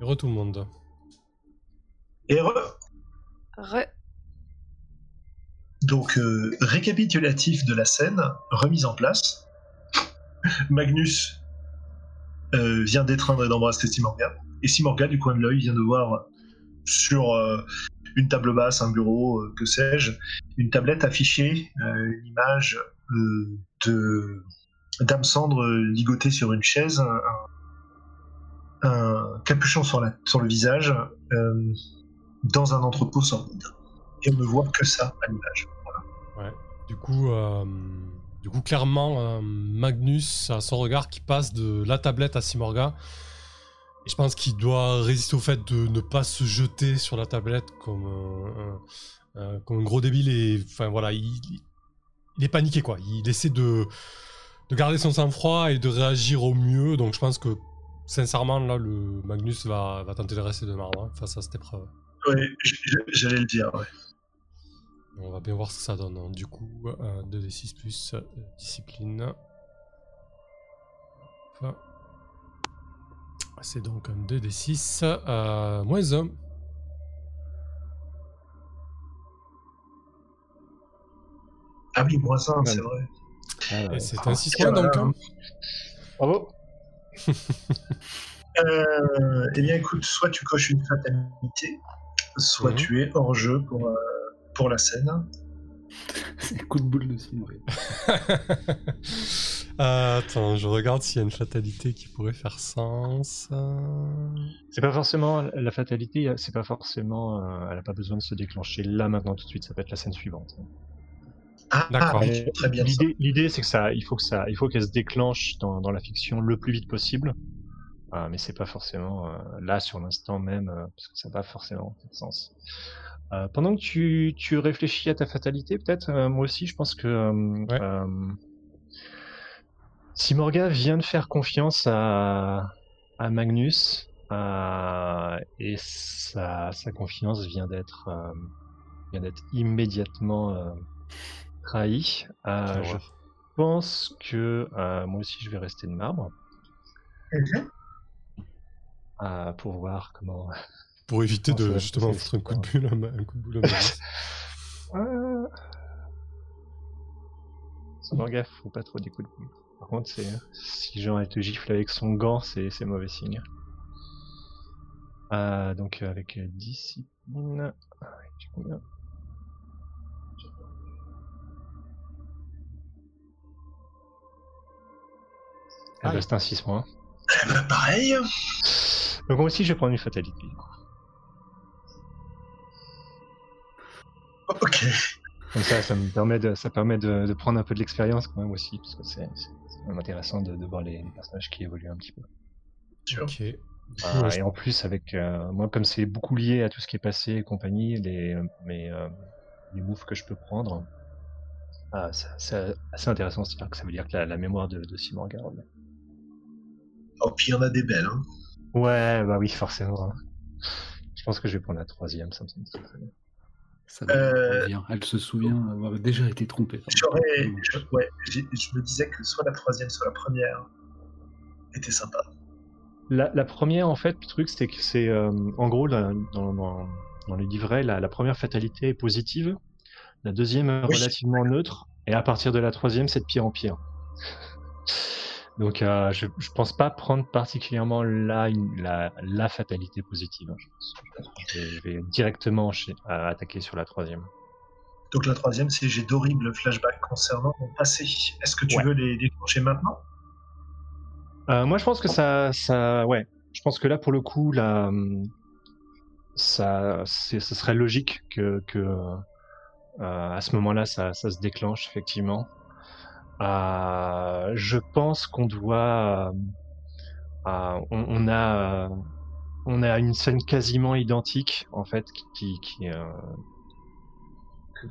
Re tout le monde. Et re. Re. Donc, euh, récapitulatif de la scène, remise en place. Magnus euh, vient d'étreindre et d'embrasser Simorga. Et Simorga, du coin de l'œil, vient de voir sur euh, une table basse, un bureau, euh, que sais-je, une tablette affichée, euh, une image euh, de d'âme cendre ligotée sur une chaise, un, un- capuchon sur, le visage, euh, dans un entrepôt sordide. Et on ne voit que ça à l'image. Du coup, euh, du coup clairement, euh, Magnus a son regard qui passe de la tablette à Simorga. Et je pense qu'il doit résister au fait de ne pas se jeter sur la tablette comme un, gros débile. Et enfin voilà, il, est paniqué quoi. Il essaie de garder son sang-froid et de réagir au mieux. Donc je pense que sincèrement, là, le Magnus va, va tenter de rester de marbre hein, face à cette épreuve. J- j'allais le dire, ouais. On va bien voir ce que ça donne. hein. Du coup, euh, 2d6 plus euh, discipline. C'est donc un 2d6 euh, moins 1. Ah oui, moins 1, c'est vrai. Ah, Et c'est un 6 tiens, moins donc. voilà. hein. Bravo. Euh, eh bien, écoute, soit tu coches une fatalité, soit Mhm. tu es hors jeu pour, euh, pour la scène. C'est un coup de boule de oui. Euh, attends, je regarde s'il y a une fatalité qui pourrait faire sens. C'est pas forcément la fatalité, c'est pas forcément. euh, elle a pas besoin de se déclencher là maintenant tout de suite. Ça peut être la scène suivante. Ah, D'accord. ah, très bien. L'idée, l'idée, c'est que ça, il faut que ça, il faut qu'elle se déclenche dans, dans la fiction le plus vite possible. Euh, mais c'est pas forcément euh, là sur l'instant même, euh, parce que ça n'a pas forcément de sens. Euh, pendant que tu, tu réfléchis à ta fatalité, peut-être, euh, moi aussi, je pense que euh, Ouais. euh, si Morga vient de faire confiance à, à Magnus, euh, et sa, sa confiance vient d'être euh, vient d'être immédiatement trahie, euh, Quelle je pense que euh, moi aussi je vais rester de marbre euh, pour voir comment. Pour éviter de justement foutre un coup de boule à Ma- un coup de boule à. Euh... Morga, faut pas trop des coups de boule. Par contre, c'est si genre elle te gifle avec son gant, c'est c'est mauvais signe. Euh, donc avec discipline, ah, combien? Elle Aïe. reste un 6 mois. Eh ben, pareil. Donc moi aussi je vais prendre une fatalité. du coup. Ok. Comme ça, ça me permet de, ça permet de, de prendre un peu de l'expérience quand même aussi, parce que c'est intéressant de, de voir les, les personnages qui évoluent un petit peu. Ok. Je- et en plus, avec euh, moi, comme c'est beaucoup lié à tout ce qui est passé et compagnie, les, mes, euh, les moves que je peux prendre, ah, c'est assez intéressant. C'est-à-dire que ça veut dire que la, la mémoire de, de Simon garde. Oh, puis il y en a des belles. Hein. Ouais, bah oui, forcément. hein. Je pense que je vais prendre la troisième, ça me semble très, très bien. Ça va, Euh, revient. Elle se souvient avoir déjà été trompée. J'aurais. je- ouais, je me disais que soit la troisième, soit la première était sympa. La, la première, en fait, le truc, c'est que c'est, euh, en gros, dans, dans, dans les livrets, la, la première fatalité est positive, la deuxième est Oui. relativement neutre, et à partir de la troisième, c'est de pire en pire. Donc, euh, je, je pense pas prendre particulièrement la, une- la, la fatalité positive. hein. Je, pense. Je vais, je vais directement à- attaquer sur la troisième. Donc la troisième, c'est j'ai d'horribles flashbacks concernant mon passé. Est-ce que tu Ouais. veux les déclencher maintenant? Euh, moi, je pense que ça, ça, ouais. Je pense que là, pour le coup, là, ça, ce serait logique que, que euh, à ce moment-là, ça, ça se déclenche effectivement. Euh, je pense qu'on doit, euh, euh, on, a, on a une scène quasiment identique en fait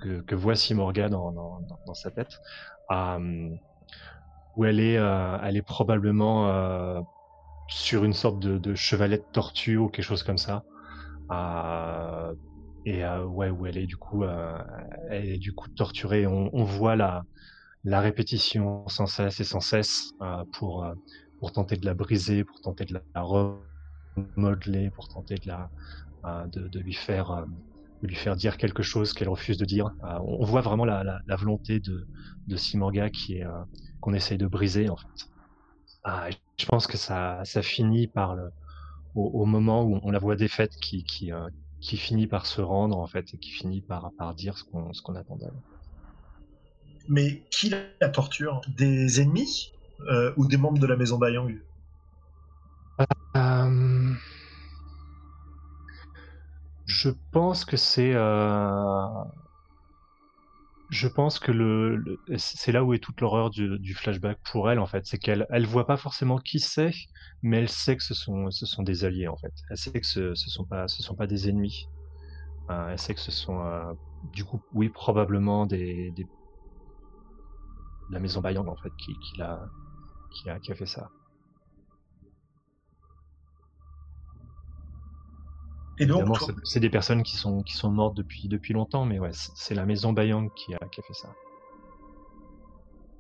que, que, voit Simorga dans, sa tête. Où elle est, elle est probablement sur une sorte de, de chevalet tortue ou quelque chose comme ça. Et ouais, où elle est du coup, elle est du coup torturée. On, on voit la, la répétition sans cesse et sans cesse euh, pour euh, pour tenter de la briser, pour tenter de la modeler, pour tenter de la, euh, de, lui faire, lui faire dire quelque chose qu'elle refuse de dire. On voit vraiment la, la, volonté de, de Simorga qui est, qu'on essaye de briser en fait. Ah, je pense que ça, ça finit par le, au, moment où on la voit défaite qui, qui, qui finit par se rendre en fait et qui finit par, par dire ce qu'on, ce qu'on attend d'elle. Mais qui la torture? Des ennemis euh, ou des membres de la maison Bayang Euh, Je pense que c'est. euh, Je pense que c'est là où est toute l'horreur du, flashback pour elle en fait, c'est qu'elle elle voit pas forcément qui c'est, mais elle sait que ce sont ce sont des alliés en fait. Elle sait que ce sont pas des ennemis. Elle sait que ce sont du coup oui probablement des la maison Bayang en fait qui qui l'a qui a qui a fait ça. Et donc, Évidemment, toi- c'est- des personnes qui sont, qui sont mortes depuis, depuis longtemps, mais ouais, c'est c'est la maison Bayang qui a, qui a fait ça.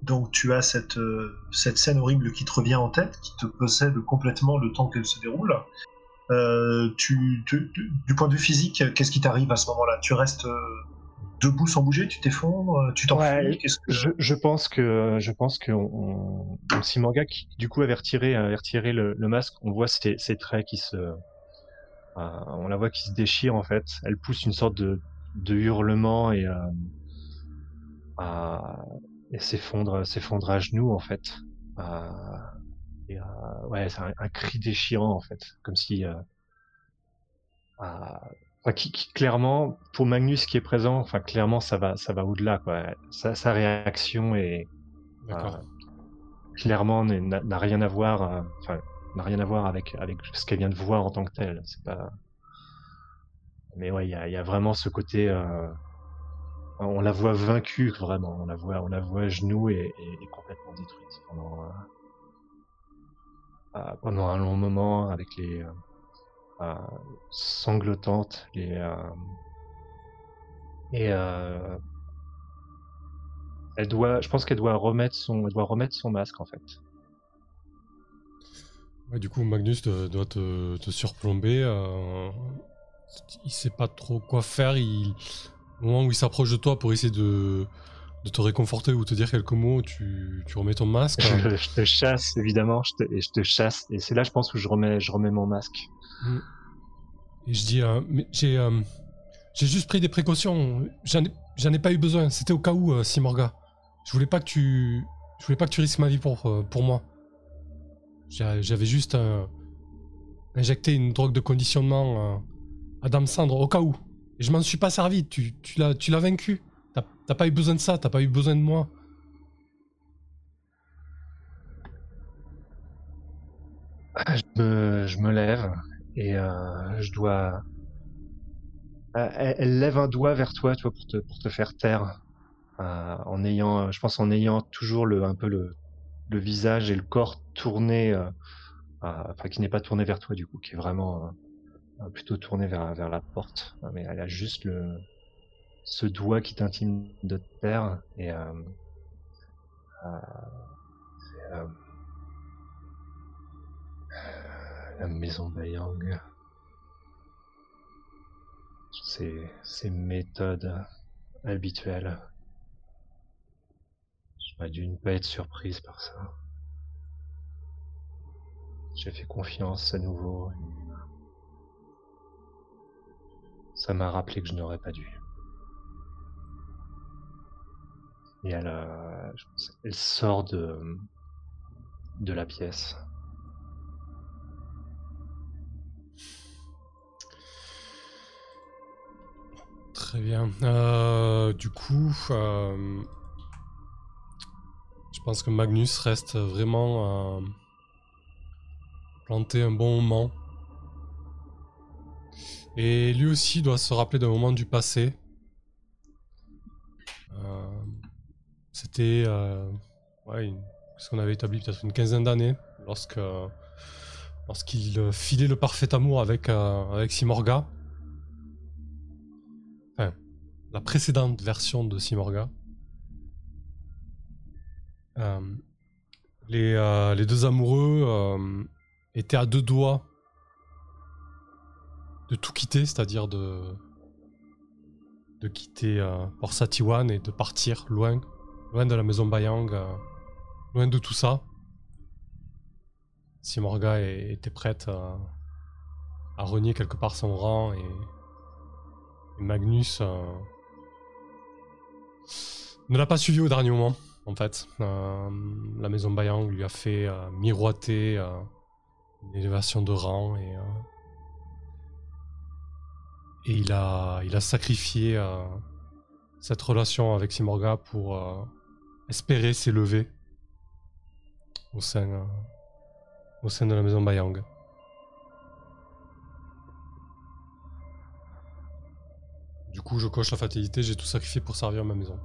donc tu as cette, euh, cette scène horrible qui te revient en tête, qui te possède complètement le temps qu'elle se déroule. Euh, tu, tu- tu- du point de vue physique, qu'est-ce qui t'arrive à ce moment-là? Tu restes euh, debout sans bouger Tu t'effondres euh, Tu t'enfuis Ouais, Qu'est-ce que... Je, je pense que, je pense que on, on, Simorga, qui du coup avait retiré, avait retiré le, le masque, on voit ses, ses traits qui se, euh, on la voit qui se déchire en fait. Elle pousse une sorte de, de hurlement et, euh, à- et s'effondre, s'effondre à genoux en fait. Euh, et, euh, ouais, c'est un, un cri déchirant en fait, comme si, euh, euh, enfin, qui, qui, clairement, pour Magnus qui est présent, enfin clairement ça va, ça va au-delà quoi. Sa, sa réaction est euh, clairement n'a rien à voir, euh, enfin n'a rien à voir avec avec ce qu'elle vient de voir en tant que telle. C'est pas. Mais ouais, il y a, il y a vraiment ce côté. euh, on la voit vaincue vraiment. On la voit, on la voit à genoux et, et- et complètement détruite pendant pendant un long moment avec les sanglotantes, les euh, et euh, elle doit, je pense qu'elle doit remettre son, elle remettre son masque en fait. Du coup, Magnus doit te, surplomber. euh, il sait pas trop quoi faire. Il, au moment où il s'approche de toi pour essayer de, de te réconforter ou te dire quelques mots, tu, tu remets ton masque. Je, je te chasse évidemment, je te, et je te chasse et c'est là je pense où je remets, je remets mon masque. Et je dis, euh, j'ai euh, juste pris des précautions. J'en ai, ai pas eu besoin. C'était au cas où, euh, Simorga. Je voulais pas que tu, je voulais pas que tu risques ma vie pour, euh, pour moi. J'a- J'avais juste euh, injecté une drogue de conditionnement euh, à Dame Sandre au cas où. Et je m'en suis pas servi. Tu, tu l'as vaincu. T'as pas eu besoin de ça. T'as pas eu besoin de moi. Je me, je me lève et euh, je dois. Euh, Elle, lève un doigt vers toi, tu vois, pour te, pour te faire taire, euh, en ayant, je pense, en ayant toujours le, un peu le, le visage et le corps tourné, enfin qui n'est pas tourné vers toi du coup, qui est vraiment plutôt tourné vers, vers la porte. Mais elle a juste le, ce doigt qui t'intime de terre et euh, euh, euh, la maison Bayang. Ses, ses méthodes habituelles. J'aurais dû ne pas être surprise par ça. J'ai fait confiance à nouveau. Ça m'a rappelé que je n'aurais pas dû. Et elle, euh, elle sort de, de la pièce. Très bien. Euh, du coup, euh, je pense que Magnus reste vraiment planté un bon moment. Et lui aussi doit se rappeler d'un moment du passé. C'était euh, ce qu'on avait établi peut-être une quinzaine d'années lorsque lorsqu'il euh, filait le parfait amour avec, euh, avec Simorga. Enfin, la précédente version de Simorga. Euh, les, euh, les deux amoureux euh, étaient à deux doigts de tout quitter, c'est-à-dire de, de quitter euh, et de partir loin, loin de la maison Bayang, euh, loin de tout ça. Si Morga était prête à, à renier quelque part son rang et, et Magnus euh, ne l'a pas suivi au dernier moment, en fait. Euh, la maison Bayang lui a fait euh, miroiter euh, une élévation de rang et, euh, et il, a, il a sacrifié euh, cette relation avec Simorga pour euh, espérer s'élever au sein, euh, au sein de la maison Bayang. Du coup, je coche la fatalité, j'ai tout sacrifié pour servir ma maison.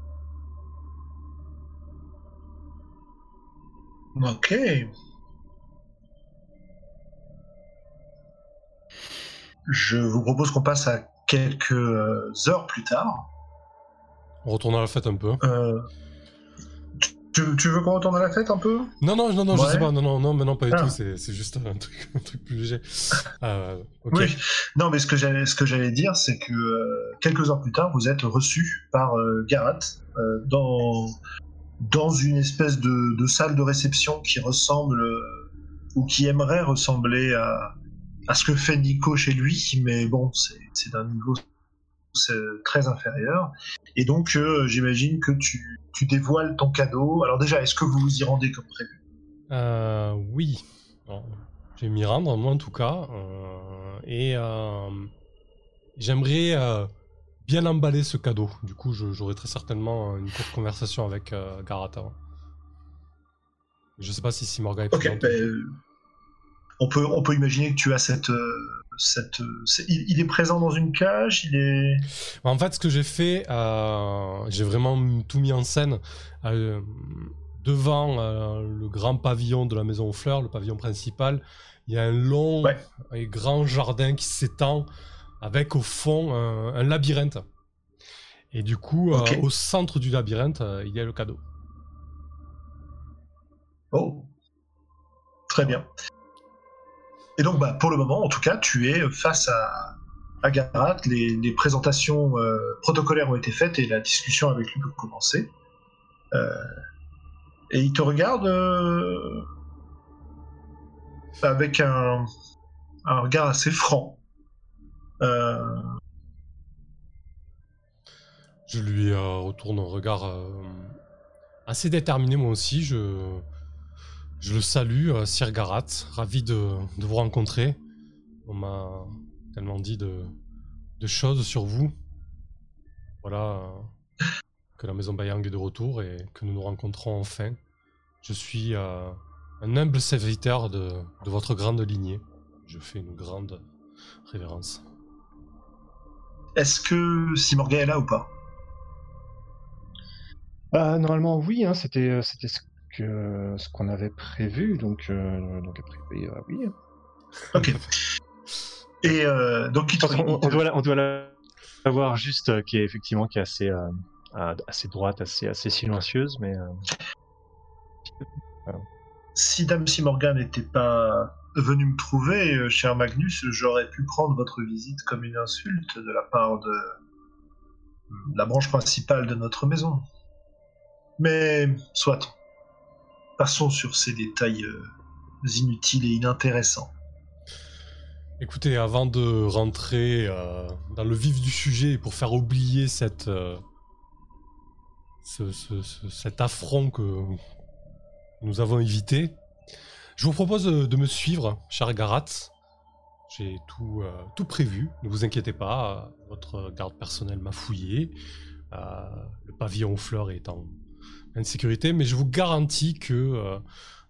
Ok. Je vous propose qu'on passe à quelques euh, heures plus tard. On retourne à la fête un peu. Euh, tu, tu veux qu'on retourne à la fête un peu? Non, non, non, non, je sais pas, non, non, non, mais non, pas du Ah. tout, c'est c'est juste un truc, un truc plus léger. Euh, ok. Oui. Non, mais ce que j'allais, ce que j'allais dire, c'est que euh, quelques heures plus tard, vous êtes reçu par euh, Garat euh, dans dans une espèce de, de salle de réception qui ressemble euh, ou qui aimerait ressembler à à ce que fait Nico chez lui, mais bon, c'est c'est d'un niveau très inférieur. Et donc, euh, j'imagine que tu, tu dévoiles ton cadeau. Alors déjà, est-ce que vous vous y rendez comme prévu? Euh, oui. Alors, je vais m'y rendre, moi en tout cas. euh, et euh, j'aimerais euh, bien emballer ce cadeau. Du coup, j'aurai très certainement une courte conversation avec euh, Garat avant. Je sais pas si Simorga est Ok, présent. ben, euh, on, peut, on peut imaginer que tu as cette. Euh, cette il, il est présent dans une cage, il est. En fait, ce que j'ai fait, euh, j'ai vraiment tout mis en scène euh, devant euh, le grand pavillon de la maison aux fleurs, le pavillon principal. Il y a un long Ouais. et grand jardin qui s'étend avec au fond un, un labyrinthe. Et du coup, au centre du labyrinthe, il y a le cadeau. Oh Très bien. Et donc, bah, pour le moment, en tout cas, tu es face à, à Garat. Les, présentations euh, protocolaires ont été faites et la discussion avec lui peut commencer. Euh, et il te regarde euh, avec un, un regard assez franc. Je lui retourne un regard assez déterminé, moi aussi. Je, je le salue, euh, Sir Garat. Ravi de, de vous rencontrer. On m'a tellement dit de, de choses sur vous. Voilà euh, que la maison Bayang est de retour et que nous nous rencontrons enfin. Je suis euh, un humble serviteur de, de votre grande lignée. Je fais une grande révérence. Est-ce que Simorga est là ou pas? Normalement, oui, hein, c'était c'était ce que ce qu'on avait prévu, donc euh, donc a priori, euh, oui. Ok. Et euh, donc il on, te- doit la, on doit la la voir juste euh, qui est effectivement qui est assez euh, euh, assez droite, assez assez silencieuse, mais euh, si Dame Simorga n'était pas venue me trouver, euh, cher Magnus, j'aurais pu prendre votre visite comme une insulte de la part de la branche principale de notre maison. Mais soit. Passons sur ces détails euh, inutiles et inintéressants. Écoutez, avant de rentrer euh, dans le vif du sujet pour faire oublier euh, ce- ce- ce- cet affront que nous avons évité, je vous propose de, me suivre, cher Garat. J'ai tout, tout prévu, ne vous inquiétez pas, votre garde personnelle m'a fouillé, le pavillon aux fleurs est en pleine sécurité, mais je vous garantis que euh,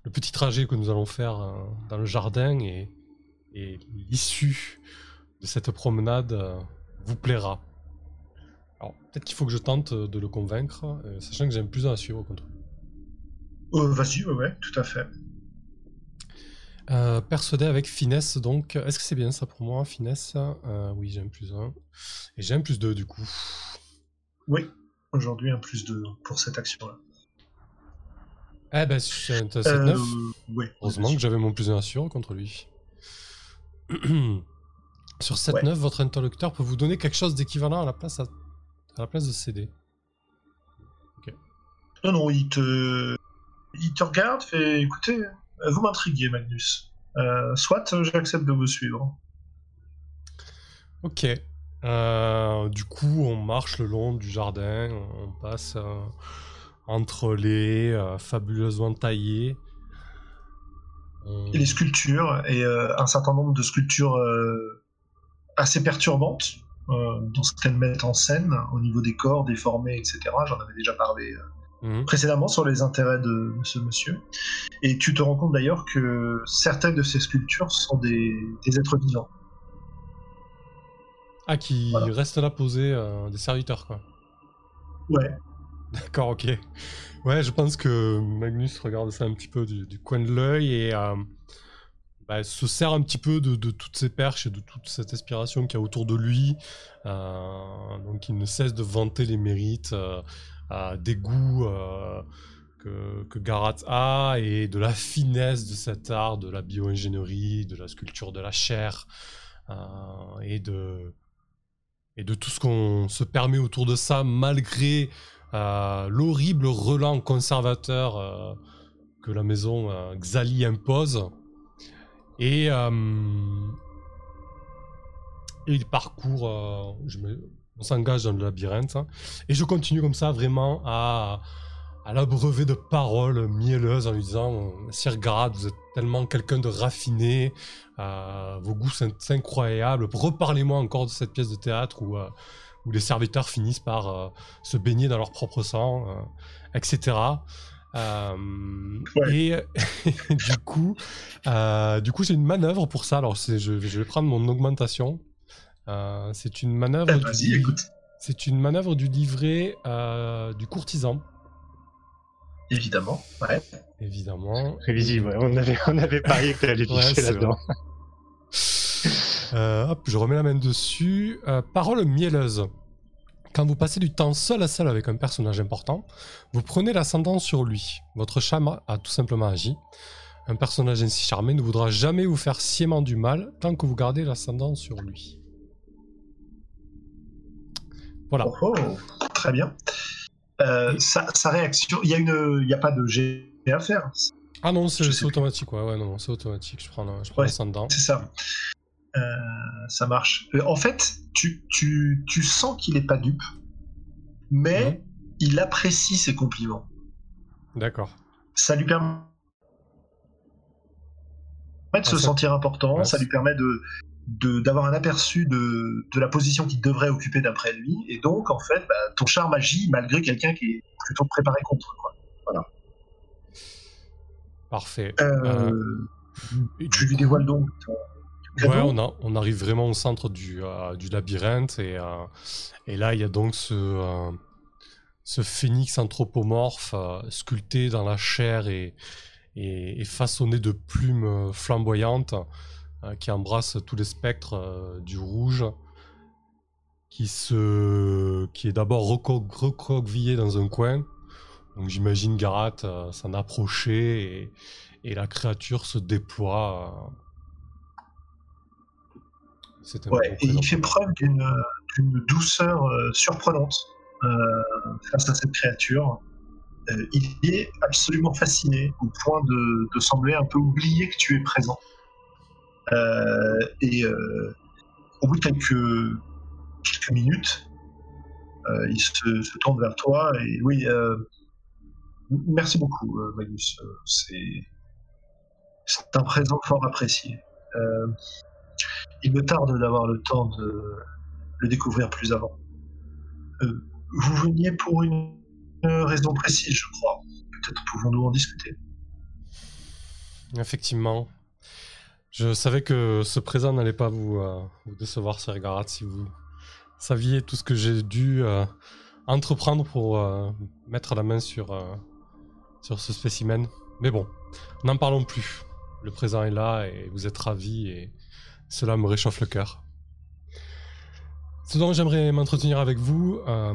le petit trajet que nous allons faire euh, dans le jardin et l'issue de cette promenade euh, vous plaira. Alors, peut-être qu'il faut que je tente de le convaincre, sachant que j'aime plus à suivre contre lui. Vas-y, ouais, tout à fait. Euh, persuadé avec finesse, donc. Est-ce que c'est bien ça pour moi, finesse? Euh, Oui, j'ai un plus 1. Et j'ai un plus 2 du coup. Oui, aujourd'hui un plus de pour cette action-là. Eh ben, c'est un c'est Euh, 9. oui. Heureusement que j'avais mon plus 1 à suivre contre lui. Sur cette Ouais. 9, votre interlocuteur peut vous donner quelque chose d'équivalent à la place à, à la place de CD. Non, non, il te, il te regarde, fait écoutez, vous m'intriguez, Magnus. Euh, soit euh, j'accepte de vous suivre. Ok. Euh, du coup, on marche le long du jardin, on passe euh, entre les euh, fabuleusement taillés. On- Et les sculptures, et euh, un certain nombre de sculptures euh, assez perturbantes euh, dans ce qu'elles mettent en scène au niveau des corps déformés, etc. J'en avais déjà parlé euh, Mhm. précédemment sur les intérêts de, ce monsieur. Et tu te rends compte d'ailleurs que certaines de ces sculptures sont des, des êtres vivants. Ah, qui Voilà. restent là posés, euh, des serviteurs, quoi. Ouais, D'accord, ok. Ouais, je pense que Magnus regarde ça un petit peu du, coin de l'œil et euh, bah, se sert un petit peu de, toutes ces perches et de toute cette inspiration qu'il y a autour de lui. Euh, donc il ne cesse de vanter les mérites euh, des goûts que, Garat a et de la finesse de cet art, de la bio-ingénierie, de la sculpture de la chair et de tout ce qu'on se permet autour de ça, malgré euh, l'horrible relent conservateur euh, que la maison euh, Xali impose. Et, il parcourt, on s'engage dans le labyrinthe, hein. et je continue comme ça vraiment à, à l'abreuver de paroles mielleuses en lui disant Sir Garat, vous êtes tellement quelqu'un de raffiné, vos goûts sont incroyables, reparlez-moi encore de cette pièce de théâtre où, où les serviteurs finissent par euh, se baigner dans leur propre sang, euh, etc. Euh, Ouais. Et du coup, euh, du coup, j'ai une manœuvre pour ça. Alors, je, je vais prendre mon augmentation. Euh, c'est une manœuvre. Eh, du écoute. C'est une manœuvre du livret euh, du courtisan, Évidemment, ouais. évidemment. Prévisible, ouais. on avait, on avait parié que t'allais Ouais, pisser c'est là-dedans. Euh, hop, je remets la main dessus. Euh, parole mielleuse. Quand vous passez du temps seul à seul avec un personnage important, vous prenez l'ascendant sur lui. Votre charme a tout simplement agi. Un personnage ainsi charmé ne voudra jamais vous faire sciemment du mal tant que vous gardez l'ascendant sur lui. Voilà. Oh, oh, très bien. Euh, sa, sa réaction, il y a a pas de G à faire. Ah non, c'est automatique, ouais, ouais, non, c'est automatique. Je prends, je prends Ouais. l'ascendant. C'est ça. Euh, ça marche. Euh, en fait, tu, tu, tu sens qu'il est pas dupe, mais il apprécie ses compliments. D'accord. Ça lui permet de Ah, se ça- sentir important, Ouais, ça lui permet de de- d'avoir un aperçu de, de la position qu'il devrait occuper d'après lui, et donc en fait, bah, ton charme agit malgré quelqu'un qui est plutôt préparé contre. Quoi. Parfait. Euh, Et tu lui dévoiles donc ton Ouais, cadeau. on, a- on arrive vraiment au centre du, euh, du labyrinthe et, euh, et là il y a donc ce, euh, ce phénix anthropomorphe sculpté dans la chair et, et, et façonné de plumes flamboyantes qui embrasse tous les spectres du rouge qui, se, qui est d'abord recroquevillé dans un coin. Donc j'imagine Garat s'en approcher et, et la créature se déploie. Ouais, et il fait preuve d'une douceur euh, surprenante euh, face à cette créature. Euh, il est absolument fasciné au point de, de sembler un peu oublier que tu es présent. Et au bout de quelques, quelques minutes, euh, il se, se tourne vers toi et oui, euh, merci beaucoup, euh, Magnus. C'est c'est un présent fort apprécié. Il me tarde d'avoir le temps de le découvrir plus avant. Euh, vous veniez pour une raison précise, je crois. Peut-être pouvons-nous en discuter. Effectivement. Je savais que ce présent n'allait pas vous, euh, décevoir, Sir Garat, si vous saviez tout ce que j'ai dû euh, entreprendre pour mettre la main sur, sur ce spécimen. Mais bon, n'en parlons plus. Le présent est là et vous êtes ravis et cela me réchauffe le cœur. Ce dont j'aimerais m'entretenir avec vous, euh,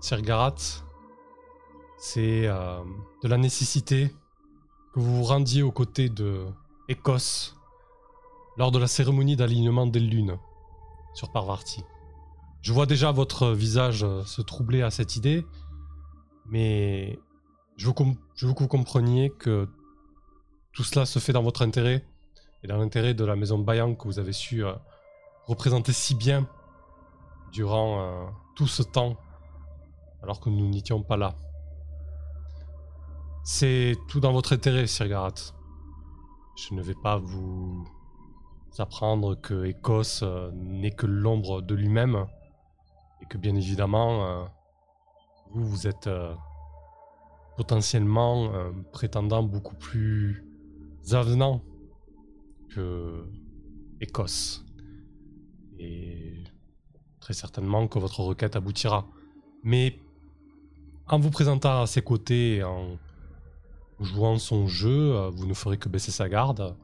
Sir c'est euh, de la nécessité que vous vous rendiez aux côtés de Écosse lors de la cérémonie d'alignement des lunes. sur Parvarti. Je vois déjà votre visage euh, se troubler à cette idée, mais je veux que vous compreniez que tout cela se fait dans votre intérêt et dans l'intérêt de la maison de Bayang que vous avez su euh, représenter si bien durant euh, tout ce temps alors que nous n'étions pas là. C'est tout dans votre intérêt, Sir Garat. Je ne vais pas vous apprendre que Écosse euh, n'est que l'ombre de lui-même et que bien évidemment, vous, vous êtes potentiellement un prétendant beaucoup plus avenant Écosse. Et très certainement que votre requête aboutira. Mais en vous présentant à ses côtés en jouant son jeu, vous ne ferez que baisser sa garde.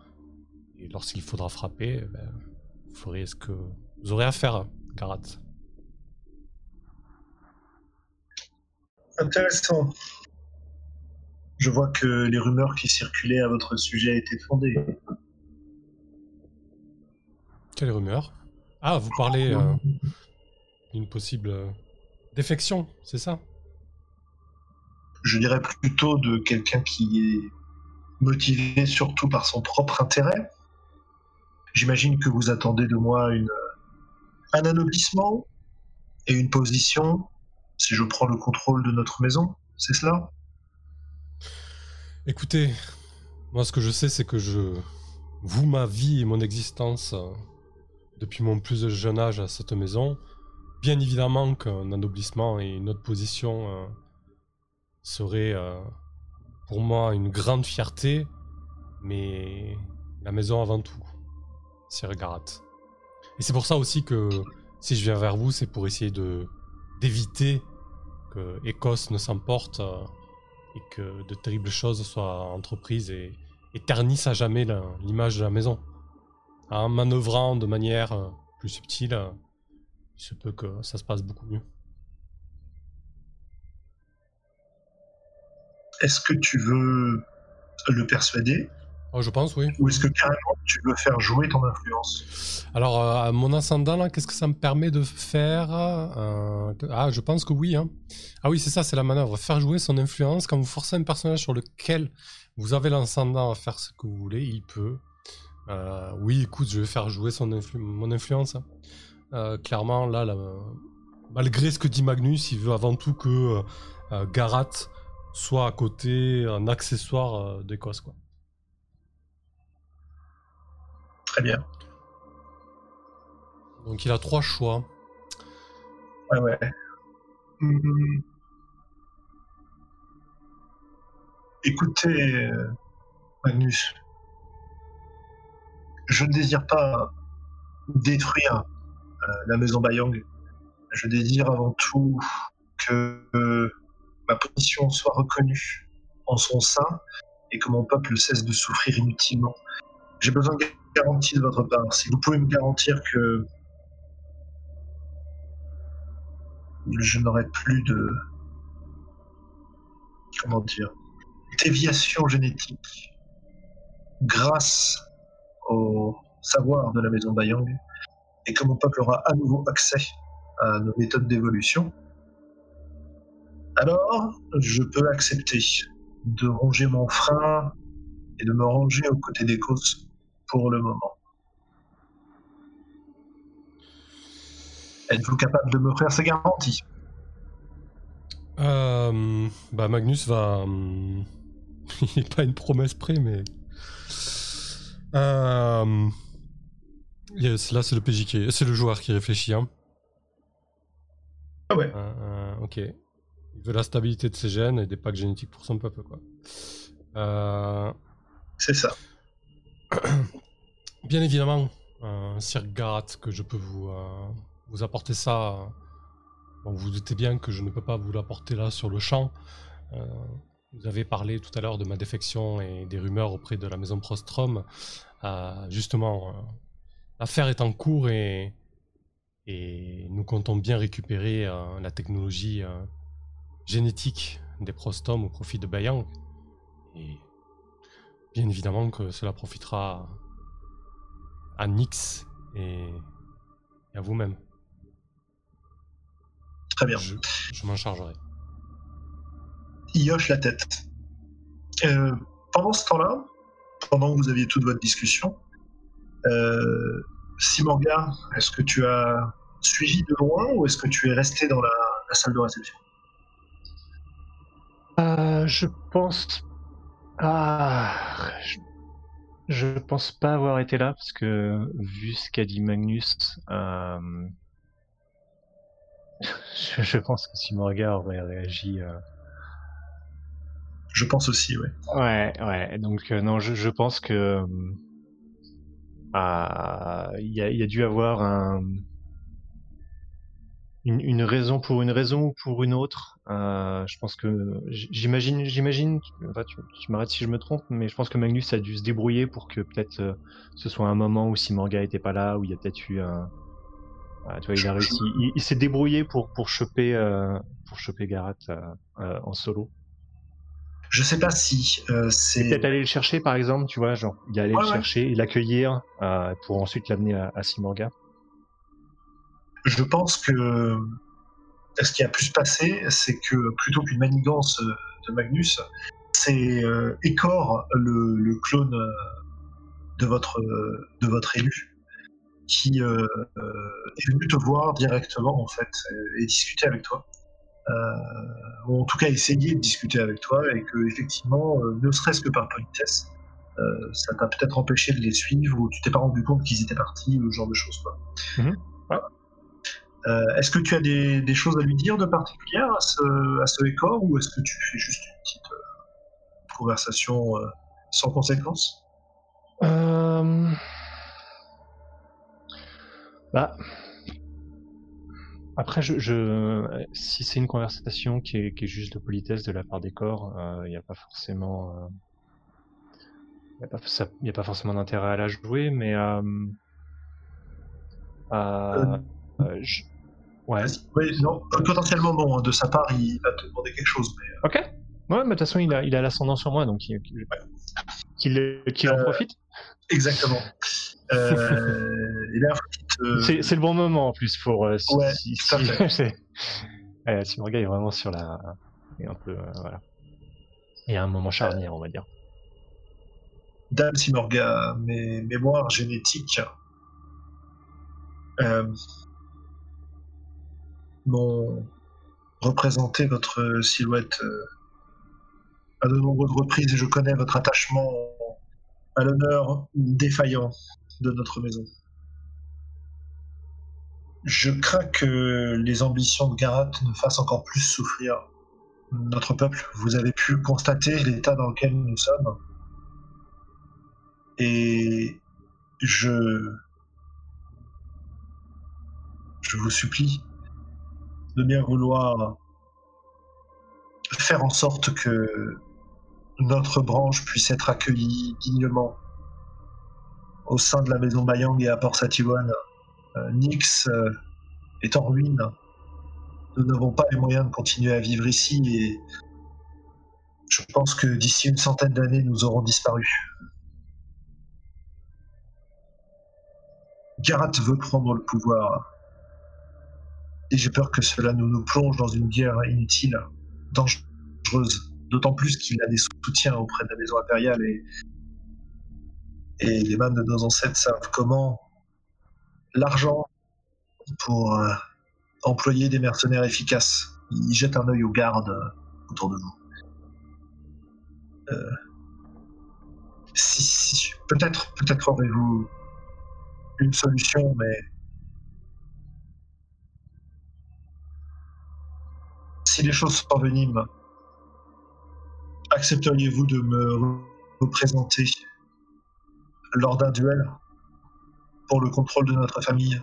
Et lorsqu'il faudra frapper, eh ben, vous ferez ce que vous aurez à faire, Garat. Intéressant. Je vois que les rumeurs qui circulaient à votre sujet étaient fondées. Quelle rumeur Ah, vous parlez euh, d'une possible euh, défection, c'est ça? Je dirais plutôt de quelqu'un qui est motivé surtout par son propre intérêt. J'imagine que vous attendez de moi une, un anoblissement et une position si je prends le contrôle de notre maison, c'est cela? Écoutez, moi ce que je sais, c'est que je voue ma vie et mon existence euh, depuis mon plus jeune âge à cette maison. Bien évidemment qu'un anoblissement et une autre position euh, serait euh, pour moi une grande fierté, mais la maison avant tout, Sir Garat. Et c'est pour ça aussi que si je viens vers vous, c'est pour essayer de d'éviter que Écosse ne s'emporte euh, et que de terribles choses soient entreprises et, et ternissent à jamais l'image de la maison. En manœuvrant de manière euh, plus subtile, euh, il se peut que ça se passe beaucoup mieux. Est-ce que tu veux le persuader? Oh, je pense, oui. ou est-ce que carrément tu veux faire jouer ton influence? Alors, euh, mon ascendant, là, qu'est-ce que ça me permet de faire Euh, Ah, je pense que oui. hein. Ah oui, c'est ça, c'est la manœuvre. Faire jouer son influence. Quand vous forcez un personnage sur lequel vous avez l'ascendant à faire ce que vous voulez, il peut. Euh, oui, écoute, je vais faire jouer son influ- mon influence. hein. Euh, clairement, là, là, malgré ce que dit Magnus, il veut avant tout que euh, Garat soit à côté, un accessoire d'Écosse, quoi. Très bien. Donc, il a trois choix. Ouais, ouais. Écoutez, Magnus, je ne désire pas détruire euh, la maison Bayang. Je désire avant tout que euh, ma position soit reconnue en son sein et que mon peuple cesse de souffrir inutilement. J'ai besoin de garantie de votre part. Si vous pouvez me garantir que je n'aurai plus de comment dire déviation génétique grâce au savoir de la maison Bayang et que mon peuple aura à nouveau accès à nos méthodes d'évolution, alors je peux accepter de ronger mon frein et de me ranger aux côtés des causes pour le moment. Êtes-vous capable de me faire ces garanties? Euh, bah Magnus va... hum, Il n'est pas une promesse près, mais... Euh, yes, là c'est le PJ qui... C'est le joueur qui réfléchit. Hein. Ah ouais. Euh, ok. Il veut la stabilité de ses gènes et des packs génétiques pour son peuple, quoi. Euh, C'est ça. Bien évidemment, euh, Sir Garat, que je peux vous, euh, vous apporter ça. Bon, vous doutez bien que je ne peux pas vous l'apporter là sur le champ. Vous avez parlé tout à l'heure de ma défection et des rumeurs auprès de la maison Prostrom. Euh, justement, euh, l'affaire est en cours et, et nous comptons bien récupérer euh, la technologie euh, génétique des Prostom au profit de Bayang. Et bien évidemment que cela profitera à Nyx et, et à vous-même. Très bien. Je, je m'en chargerai. Il hoche la tête. Euh, pendant ce temps-là, pendant que vous aviez toute votre discussion, euh, Simorga, est-ce que tu as suivi de loin ou est-ce que tu es resté dans la, salle de réception? Euh, je pense. Ah, je... je pense pas avoir été là parce que vu ce qu'a dit Magnus, euh, je, je pense que si Morga aurait réagi. Je pense aussi, oui. Ouais, ouais. Donc euh, non, je, je pense que euh, ah, il y y a dû avoir un une, raison pour une raison ou pour une autre. Euh, je pense que j'imagine, j'imagine. enfin, tu, m'arrêtes si je me trompe, mais je pense que Magnus a dû se débrouiller pour que peut-être ce soit un moment où si Morga était pas là, où il y a peut-être eu un. Ah, tu vois, il a réussi. Il, s'est débrouillé pour pour choper euh, pour choper Garat euh, euh, en solo. Je sais pas si euh, c'est. Peut-être aller le chercher, par exemple, tu vois, genre, il allait Ouais, le ouais. chercher et l'accueillir euh, pour ensuite l'amener à, à Simorga. Je pense que ce qui a pu se passer, c'est que plutôt qu'une manigance euh, de Magnus, c'est euh, Écor, le, le clone de votre, de votre élu, qui est venu te voir directement en fait et discuter avec toi. Euh, ou en tout cas essayer de discuter avec toi et que effectivement, euh, ne serait-ce que par politesse, euh, ça t'a peut-être empêché de les suivre ou tu t'es pas rendu compte qu'ils étaient partis ou ce genre de choses quoi. Mhm. Euh, est-ce que tu as des, des choses à lui dire de particulière à ce, à ce Écor ou est-ce que tu fais juste une petite euh, conversation euh, sans conséquence? Bah. Après, je, je... si c'est une conversation qui est, qui est juste de politesse de la part des corps, il n'y a pas forcément. Il n'y a, pas- a forcément d'intérêt à la jouer, mais. Euh... euh, euh, je- Ouais. Oui, non, potentiellement non. hein, De sa part, il va te demander quelque chose. Mais, euh, Ok. Ouais, mais de toute façon, il a, il a l'ascendant sur moi, donc il, qu'il- qu'il qu'il en Euh, profite. exactement. Euh, et là, te- C'est c'est le bon moment en plus pour. euh, si, Ouais, si, tout à si- fait. c'est- Ouais, si Morga est vraiment sur la. est un peu. euh, voilà. Il y a un moment charnière, on va dire. Dame Simorga, mes mémoires génétiques euh, m'ont représenté votre silhouette euh, à de nombreuses reprises et je connais votre attachement à l'honneur défaillant de notre maison. Je crains que les ambitions de Garat ne fassent encore plus souffrir notre peuple. Vous avez pu constater l'état dans lequel nous sommes. Et je, je vous supplie de bien vouloir faire en sorte que notre branche puisse être accueillie dignement au sein de la maison Bayang et à Port Satiwan. Euh, Nyx euh, est en ruine. Nous n'avons pas les moyens de continuer à vivre ici et je pense que d'ici une centaine d'années, nous aurons disparu. Garat veut prendre le pouvoir. Et j'ai peur que cela nous, nous plonge dans une guerre inutile, dangereuse. D'autant plus qu'il a des soutiens auprès de la maison impériale et, les membres de nos ancêtres savent comment l'argent pour euh, employer des mercenaires efficaces. Ils jettent un œil aux gardes autour de vous. Euh, peut-être, aurez-vous une solution, mais si les choses s'enveniment, accepteriez-vous de me re- représenter lors d'un duel? Pour le contrôle de notre famille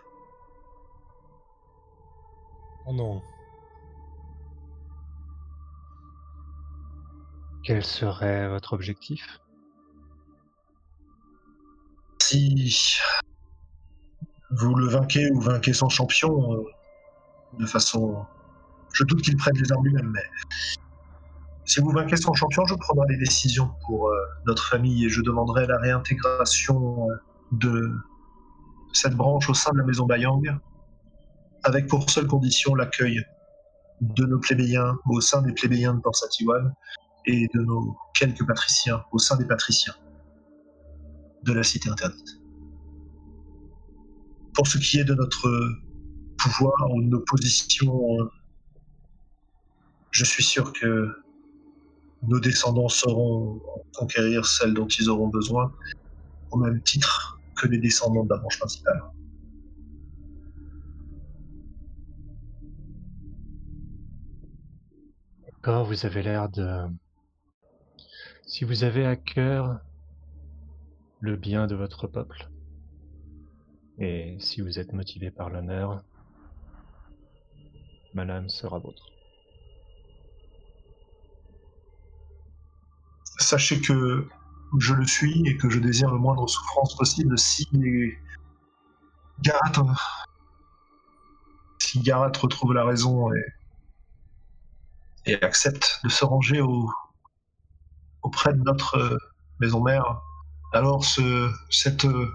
Oh non. Quel serait votre objectif? Si vous le vainquez ou vainquez son champion, euh, de façon... Je doute qu'il prenne les armes lui-même, mais... Si vous vainquez son champion, je prendrai les décisions pour euh, notre famille et je demanderai la réintégration euh, de cette branche au sein de la maison Bayang avec pour seule condition l'accueil de nos plébéiens au sein des plébéiens de Port Satiwan et de nos quelques patriciens au sein des patriciens de la cité interdite. Pour ce qui est de notre pouvoir ou de nos positions, je suis sûr que nos descendants sauront conquérir celles dont ils auront besoin, au même titre que les descendants de la branche principale. D'accord, vous avez l'air de... Si vous avez à cœur le bien de votre peuple, et si vous êtes motivé par l'honneur, ma lame sera vôtre. Sachez que je le suis et que je désire le moindre souffrance possible si Garat, si Garat retrouve la raison et, accepte de se ranger au, auprès de notre euh, maison mère, alors ce, cette, euh,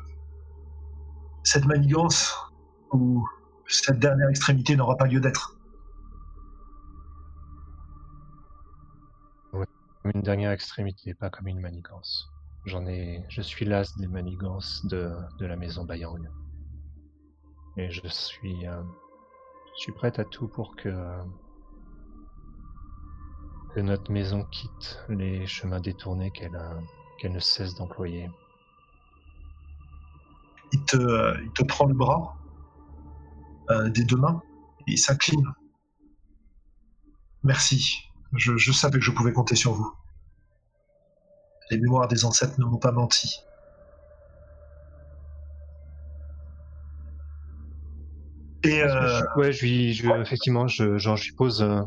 cette manigance ou cette dernière extrémité n'aura pas lieu d'être. Une dernière extrémité, pas comme une manigance. J'en ai, je suis las des manigances de, de la maison Bayang. Et je suis, euh, je suis prête à tout pour que, que notre maison quitte les chemins détournés qu'elle a- qu'elle ne cesse d'employer. Il te, euh, il te prend le bras euh, des deux mains et il s'incline. Merci. Je, je savais que je pouvais compter sur vous. Les mémoires des ancêtres ne m'ont pas menti. Et euh, ouais, je lui, je, effectivement, je, genre, je lui pose, euh,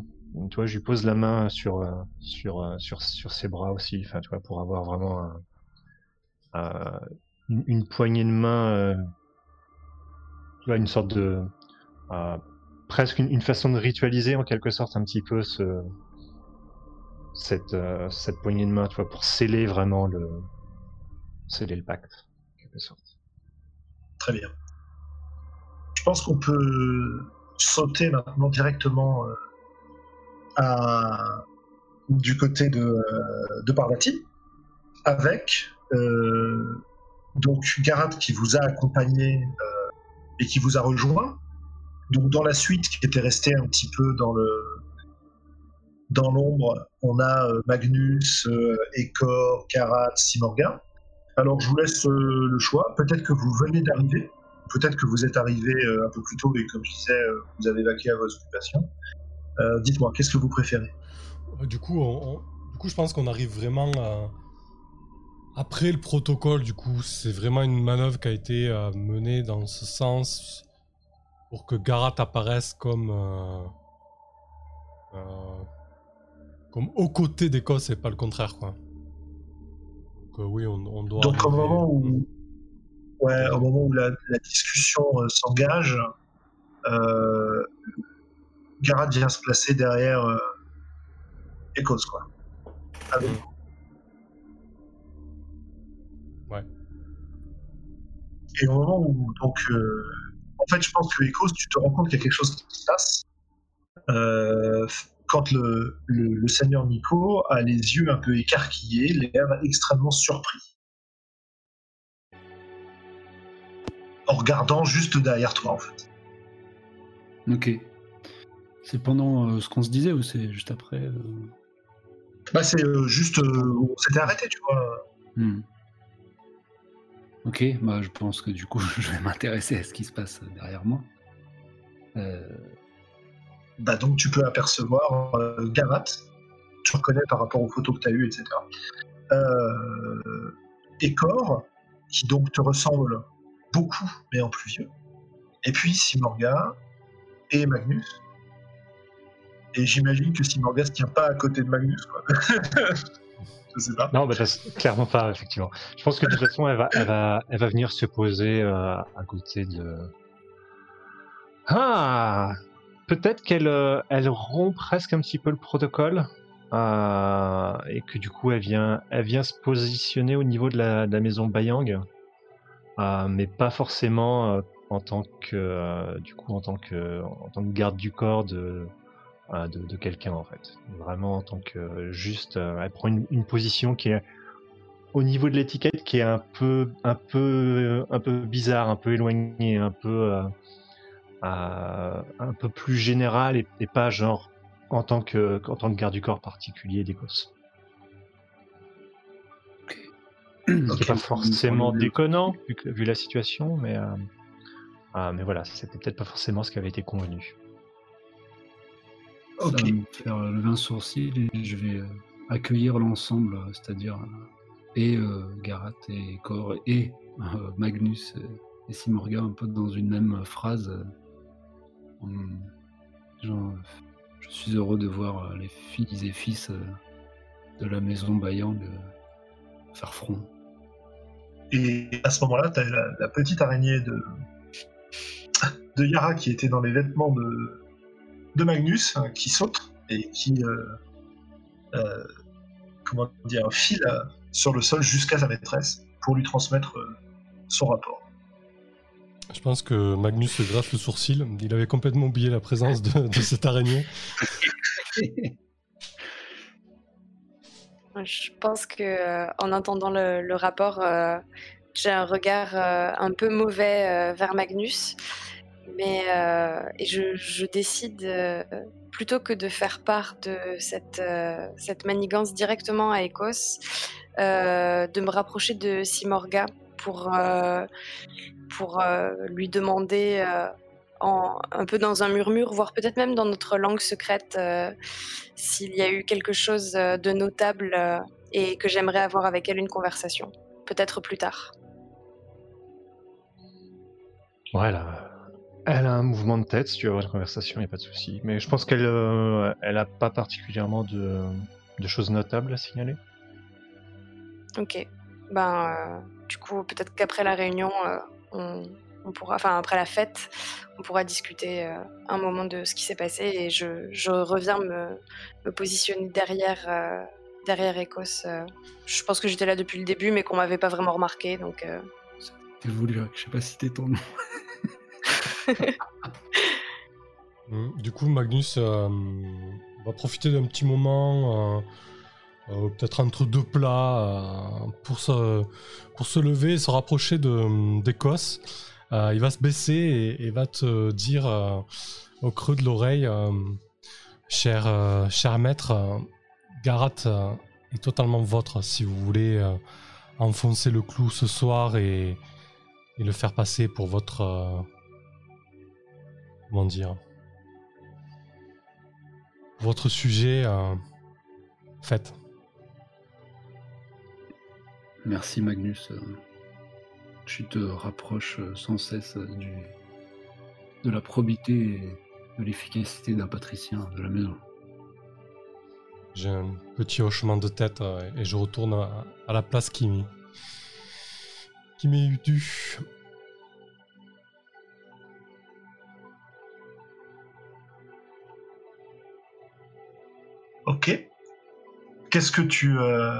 tu vois, je lui pose la main sur, euh, sur, sur, sur ses bras aussi, enfin, tu vois, pour avoir vraiment un- un- une, une poignée de main, tu vois, une sorte de, presque une, une façon de ritualiser en quelque sorte un petit peu ce, cette, euh, cette poignée de main, tu vois, pour sceller vraiment le, sceller le pacte. Très bien. Je pense qu'on peut sauter maintenant directement euh, du côté de, euh, de Parvati avec donc Garat qui vous a accompagné et qui vous a rejoint. Donc dans la suite qui était restée un petit peu dans le dans l'ombre, on a euh, Magnus, euh, Ekor, Garat, Simorga. Alors je vous laisse euh, le choix. Peut-être que vous venez d'arriver, peut-être que vous êtes arrivé un peu plus tôt et comme je disais, vous avez vaqué à vos occupations. Dites-moi, qu'est-ce que vous préférez? Du coup, du coup, je pense qu'on arrive vraiment à- après le protocole. Du coup, c'est vraiment une manœuvre qui a été menée dans ce sens pour que Garat apparaisse comme comme aux côtés d'Écosse et pas le contraire, quoi. Donc, euh, oui, on, on doit. Donc au moment où, ouais, au moment où la, la discussion euh, s'engage, euh, Garat vient se placer derrière euh, Ecos, quoi. Avec vous. Ouais. Et au moment où, donc, euh, en fait, je pense que Ecos, tu te rends compte qu'il y a quelque chose qui se passe. Quand le, le, le seigneur Nico a les yeux un peu écarquillés, l'air extrêmement surpris. En regardant juste derrière toi, en fait. Ok. C'est pendant euh, ce qu'on se disait ou c'est juste après euh Bah, c'est euh, juste. on s'était arrêté, tu vois. Hmm. Ok, bah je pense que du coup je vais m'intéresser à ce qui se passe derrière moi. Bah, donc, tu peux apercevoir euh, Garat. Tu reconnais par rapport aux photos que tu as eues, etc. Euh, Ekor, qui donc te ressemble beaucoup, mais en plus vieux. Et puis Simorga et Magnus. Et j'imagine que Simorga se tient pas à côté de Magnus, quoi. Sais pas. Non, bah, clairement pas, effectivement. Je pense que de toute façon, elle va venir se poser euh, à côté de. Ah Peut-être qu'elle euh, elle rompt presque un petit peu le protocole. euh, et que du coup, elle vient, elle vient se positionner au niveau de la, maison Bayang. euh, mais pas forcément en tant que du coup en tant que en tant que garde du corps de de, quelqu'un en fait. Vraiment en tant que juste, elle prend une, une position qui est au niveau de l'étiquette qui est un peu un peu un peu bizarre, un peu éloigné, un peu un peu plus général et, et pas genre en tant que en tant que garde du corps particulier d'Écosse. Ce qui Ok. est pas forcément déconnant vu, que- vu la situation, mais euh, ah, mais voilà, c'était peut-être pas forcément ce qui avait été convenu. Ok. Ça va me faire lever un sourcil et je vais euh, accueillir l'ensemble, euh, c'est-à-dire euh, et euh, Garat et Cor et euh, Magnus euh, et Simorga un peu dans une même phrase. Euh, je suis heureux de voir euh, les filles et fils euh, de la maison Bayang euh, faire front. Et à ce moment-là, tu as la, petite araignée de, de Yara qui était dans les vêtements de, de Magnus hein, qui saute et qui comment dire, file sur le sol jusqu'à sa maîtresse pour lui transmettre son rapport. Je pense que Magnus se gratte le sourcil. Il avait complètement oublié la présence de, de cette araignée. Je pense que euh, en entendant le, rapport, euh, j'ai un regard euh, un peu mauvais vers Magnus, mais je, décide plutôt que de faire part de cette manigance directement à euh, de me rapprocher de Simorga pour euh, pour euh, lui demander. euh, en, un peu dans un murmure, voire peut-être même dans notre langue secrète, euh, s'il y a eu quelque chose euh, de notable euh, et que j'aimerais avoir avec elle une conversation. Peut-être plus tard. Ouais, elle a, elle a un mouvement de tête, si tu veux avoir une conversation, il a pas de souci. Mais je pense qu'elle euh, elle a pas particulièrement de, de choses notables à signaler. Ok. Ben, euh, du coup, peut-être qu'après la réunion, euh, on, on pourra, enfin après la fête, on pourra discuter euh, un moment de ce qui s'est passé et je, je reviens me, me positionner derrière, euh, derrière Ecos. euh. je pense que j'étais là depuis le début, mais qu'on m'avait pas vraiment remarqué, donc. euh, voulu, je sais pas citer ton nom. Mm. Du coup, Magnus euh, va profiter d'un petit moment, euh, peut-être entre deux plats, euh, pour, se, pour se lever et se rapprocher d'Écosse. Euh, il va se baisser et, va te dire au creux de l'oreille, cher, cher maître, Garat est totalement votre si vous voulez enfoncer le clou ce soir et, et le faire passer pour votre... comment dire votre sujet, faites. Merci Magnus. Tu te rapproches sans cesse du, de la probité et de l'efficacité d'un patricien de la maison. J'ai un petit hochement de tête euh, et je retourne à, à la place qui m'est qui m'est due. Ok. Qu'est-ce que tu. euh,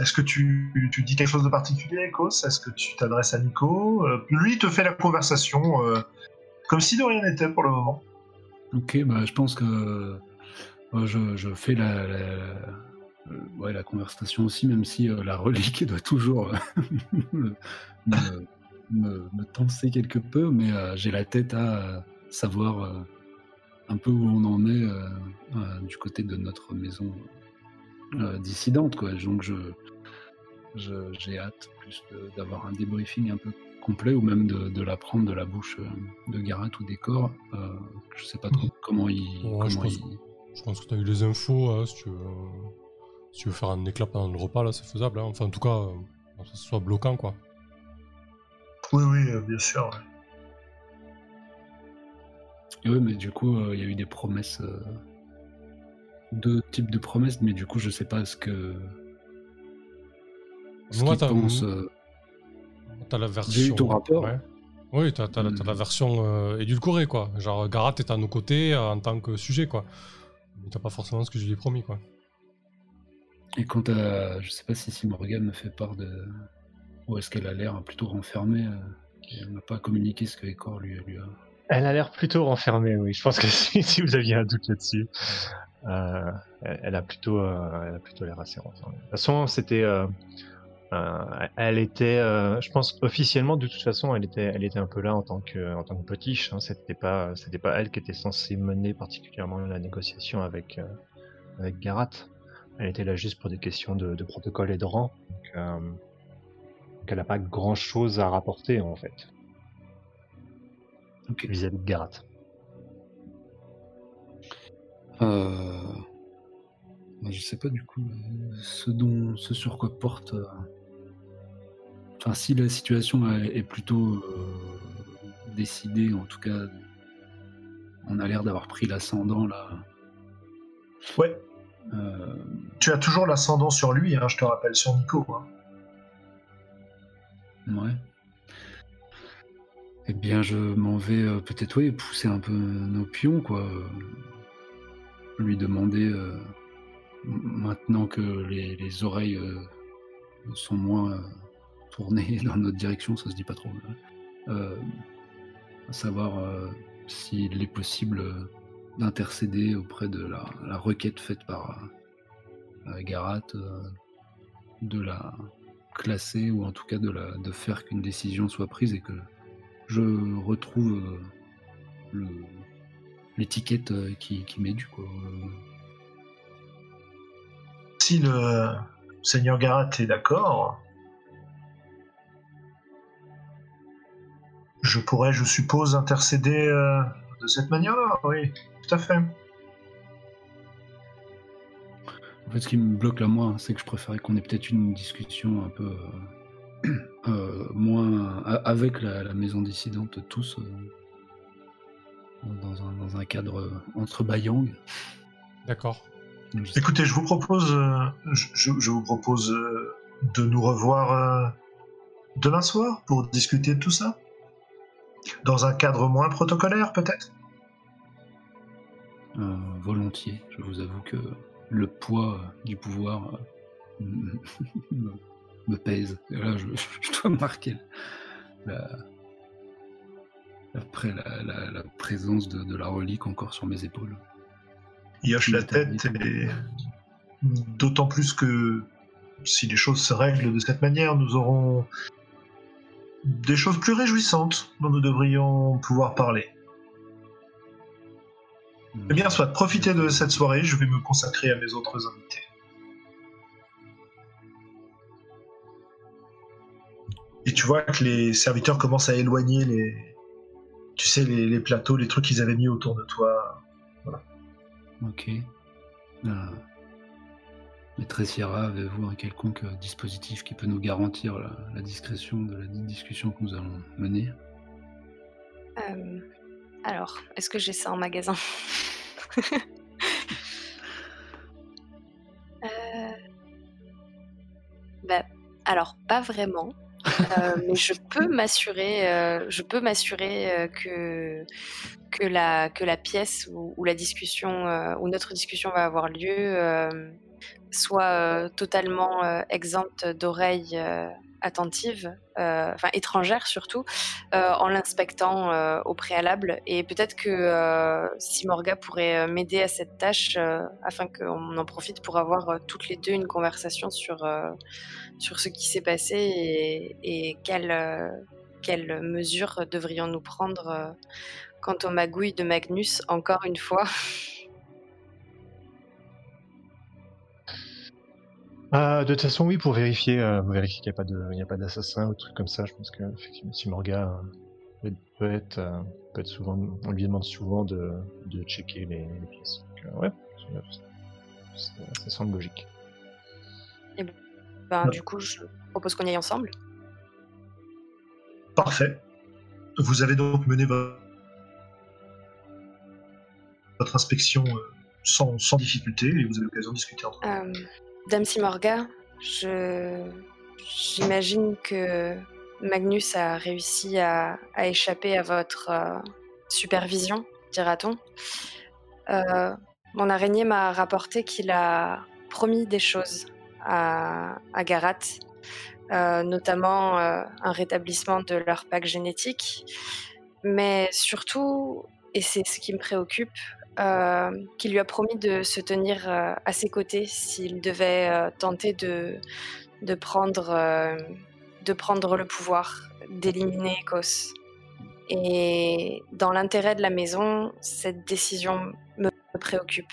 Est-ce que tu, dis quelque chose de particulier, Ecos? Est-ce que tu t'adresses à Nico? Euh, Lui, te fait la conversation euh, comme si de rien n'était pour le moment. Ok, bah, je pense que je, fais la, ouais, la conversation aussi, même si la relique doit toujours me, me, me- tenser quelque peu, mais j'ai la tête à savoir un peu où on en est du côté de notre maison euh, dissidente. Quoi. Donc je, je- j'ai hâte plus d'avoir un débriefing un peu complet ou même de, de l'apprendre de la bouche euh, de Garat ou des corps. Euh, je sais pas trop comment il. Ouais, je comment pense- il- Je pense que tu as eu les infos, hein, si, tu veux, si tu veux faire un éclat pendant le repas, là, c'est faisable. hein. Enfin, en tout cas, euh, que ce soit bloquant, quoi. Oui, oui, euh, bien sûr. ouais. Et ouais, mais du coup, euh, il y a eu des promesses. Euh, deux types de promesses, mais du coup, je sais pas ce que. Ce Moi, t'as- pensent. euh, T'as la version. J'ai eu ton rapport. ouais. Oui, t'as t'as la- t'as la Hmm. version euh, édulcorée, quoi. Genre, Garat est à nos côtés euh, en tant que sujet, quoi. Mais t'as pas forcément ce que je lui ai promis, quoi. Et quant à. Je sais pas si, si Morgane me fait part de. Ou est-ce qu'elle a l'air plutôt renfermée euh, Elle n'a pas communiqué ce que Ecor lui, lui a. Elle a l'air plutôt renfermée, oui. Je pense que si, si vous aviez un doute là-dessus, euh, elle, elle a plutôt, euh, elle a plutôt l'air assez renfermée. De toute façon, c'était, euh, euh, elle était, euh, je pense officiellement de toute façon, elle était, elle était un peu là en tant que, en tant que potiche. Hein. C'était pas, c'était pas elle qui était censée mener particulièrement la négociation avec, euh, avec Garat. Elle était là juste pour des questions de, de protocole et de rang. Donc, euh, donc elle n'a pas grand chose à rapporter en fait vis-à-vis de Garat. Euh... bah, je sais pas du coup ce dont, ce sur quoi porte. euh, Enfin, si la situation est, plutôt euh, décidée, en tout cas, on a l'air d'avoir pris l'ascendant là. Ouais, Euh, tu as toujours l'ascendant sur lui, hein, je te rappelle, sur Nico. hein. Ouais. Eh bien, je m'en vais euh, peut-être oui, pousser un peu nos pions, quoi. Lui demander, euh, maintenant que les, les oreilles euh, sont moins euh, tournées dans notre direction, ça se dit pas trop, à savoir s'il est possible d'intercéder auprès de la, requête faite par Garat, de la classer ou en tout cas de, la, de faire qu'une décision soit prise et que je retrouve le- l'étiquette euh, qui, qui m'est due. Quoi. Euh, Si le Seigneur Garat est d'accord, je pourrais, je suppose, intercéder euh, de cette manière-là, oui, tout à fait. En fait, ce qui me bloque là, moi, c'est que je préférais qu'on ait peut-être une discussion un peu euh, euh, moins avec la, la maison dissidente tous euh, dans, un, dans un cadre euh, entre Bayang. D'accord. Écoutez, je vous propose, euh, je, je- je vous propose euh, de nous revoir demain soir pour discuter de tout ça. Dans un cadre moins protocolaire, peut-être? Euh, volontiers. Je vous avoue que le poids du pouvoir me, me pèse. Et là, je, je dois marquer la, après la, la- la présence de, de la relique encore sur mes épaules. Il hoche la tête et d'autant plus que si les choses se règlent de cette manière, nous aurons des choses plus réjouissantes dont nous devrions pouvoir parler. Eh bien, soit profitez de cette soirée, je vais me consacrer à mes autres invités. Et tu vois que les serviteurs commencent à éloigner les, tu sais, les, les plateaux, les trucs qu'ils avaient mis autour de toi. Ok. Euh, Maîtresse Sierra, avez-vous un quelconque euh, dispositif qui peut nous garantir la, la discrétion de la discussion que nous allons mener? Euh, alors, est-ce que j'ai ça en magasin? Euh, bah, alors, pas vraiment. Euh, mais je peux m'assurer, euh, je peux m'assurer euh, que que la que la pièce où, où la discussion où notre discussion va avoir lieu soit totalement exempte d'oreilles attentives, euh, enfin étrangères surtout, euh, en l'inspectant euh, au préalable. Et peut-être que Simorga pourrait m'aider à cette tâche afin qu'on en profite pour avoir toutes les deux une conversation sur, sur ce qui s'est passé et, et quelles, quelles mesures devrions-nous prendre quant aux magouilles de Magnus, encore une fois. Ah, de toute façon, oui, pour vérifier, euh, vérifier qu'il n'y a pas d'assassin ou de trucs comme ça. Je pense que effectivement, si Morga euh, peut- être, euh, peut être souvent, on lui demande souvent de, de checker les, les pièces. Donc, euh, ouais, ça, semble logique. Ben, Ouais. Du coup, je propose qu'on y aille ensemble. Parfait. Vous avez donc mené vo- votre inspection sans, sans difficulté et vous avez l'occasion de discuter entre vous. Dame Simorga, je... j'imagine que Magnus a réussi à, à échapper à votre euh, supervision, dira-t-on. Euh, mon araignée m'a rapporté qu'il a promis des choses à, à Garat euh, notamment un rétablissement de leur pack génétique, mais surtout, et c'est ce qui me préoccupe, euh, qu'il lui a promis de se tenir euh, à ses côtés s'il devait euh, tenter de, de, prendre, de prendre le pouvoir, d'éliminer Ecos. Et dans l'intérêt de la maison, cette décision me préoccupe.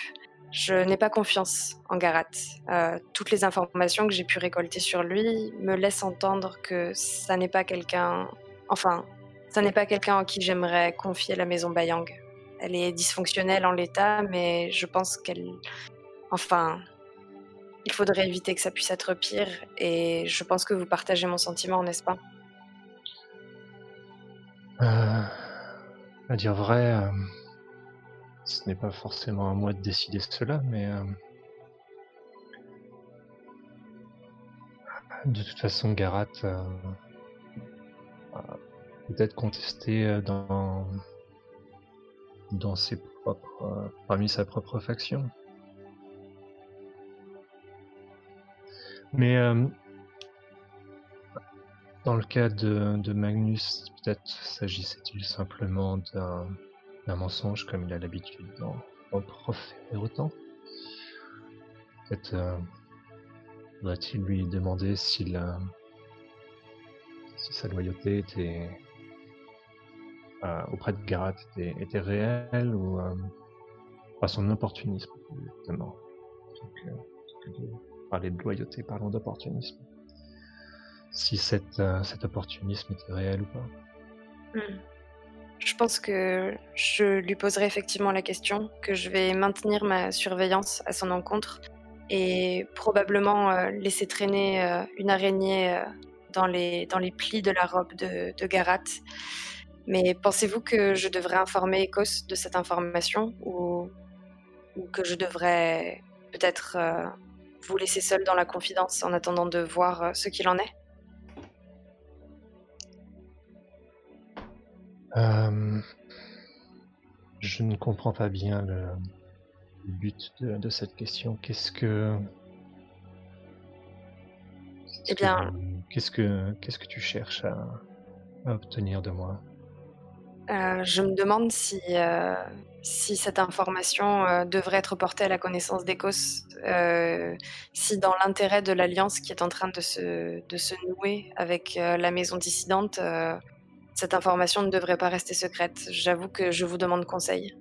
Je n'ai pas confiance en Garat. Toutes les informations que j'ai pu récolter sur lui me laissent entendre que ça n'est pas quelqu'un. Enfin, ça n'est pas quelqu'un en qui j'aimerais confier la maison Bayang. Elle est dysfonctionnelle en l'état, mais je pense qu'elle. Enfin. Il faudrait éviter que ça puisse être pire, et je pense que vous partagez mon sentiment, n'est-ce pas? Euh, à dire vrai, euh, ce n'est pas forcément à moi de décider cela, mais euh, de toute façon, Garat peut-être contesté euh, dans dans ses propres, parmi sa propre faction. Mais euh, dans le cas de, Magnus, peut-être s'agissait-il simplement d'un mensonge comme il a l'habitude d'en proférer autant. Peut-être euh, faudrait-il lui demander si sa loyauté était euh, auprès de Garat était, réelle ou euh, son opportunisme justement. Euh, parler de loyauté, parlons d'opportunisme. Si cet, euh, cet opportunisme était réel ou pas. Hmm. Je pense que je lui poserai effectivement la question, que je vais maintenir ma surveillance à son encontre et probablement laisser traîner une araignée dans, les, dans les plis de la robe de, de Garat. Mais pensez-vous que je devrais informer Ecos de cette information ou, ou que je devrais peut-être euh, vous laisser seul dans la confidence en attendant de voir euh, ce qu'il en est? Euh, je ne comprends pas bien le, le but de, de cette question. Qu'est-ce que. Eh bien- Qu'est-ce que, qu'est-ce que tu cherches à, à obtenir de moi? Euh, je me demande si, euh, si cette information euh, devrait être portée à la connaissance d'Ecos, euh, si dans l'intérêt de l'alliance qui est en train de se, de se nouer avec la maison dissidente, cette information ne devrait pas rester secrète. J'avoue que je vous demande conseil.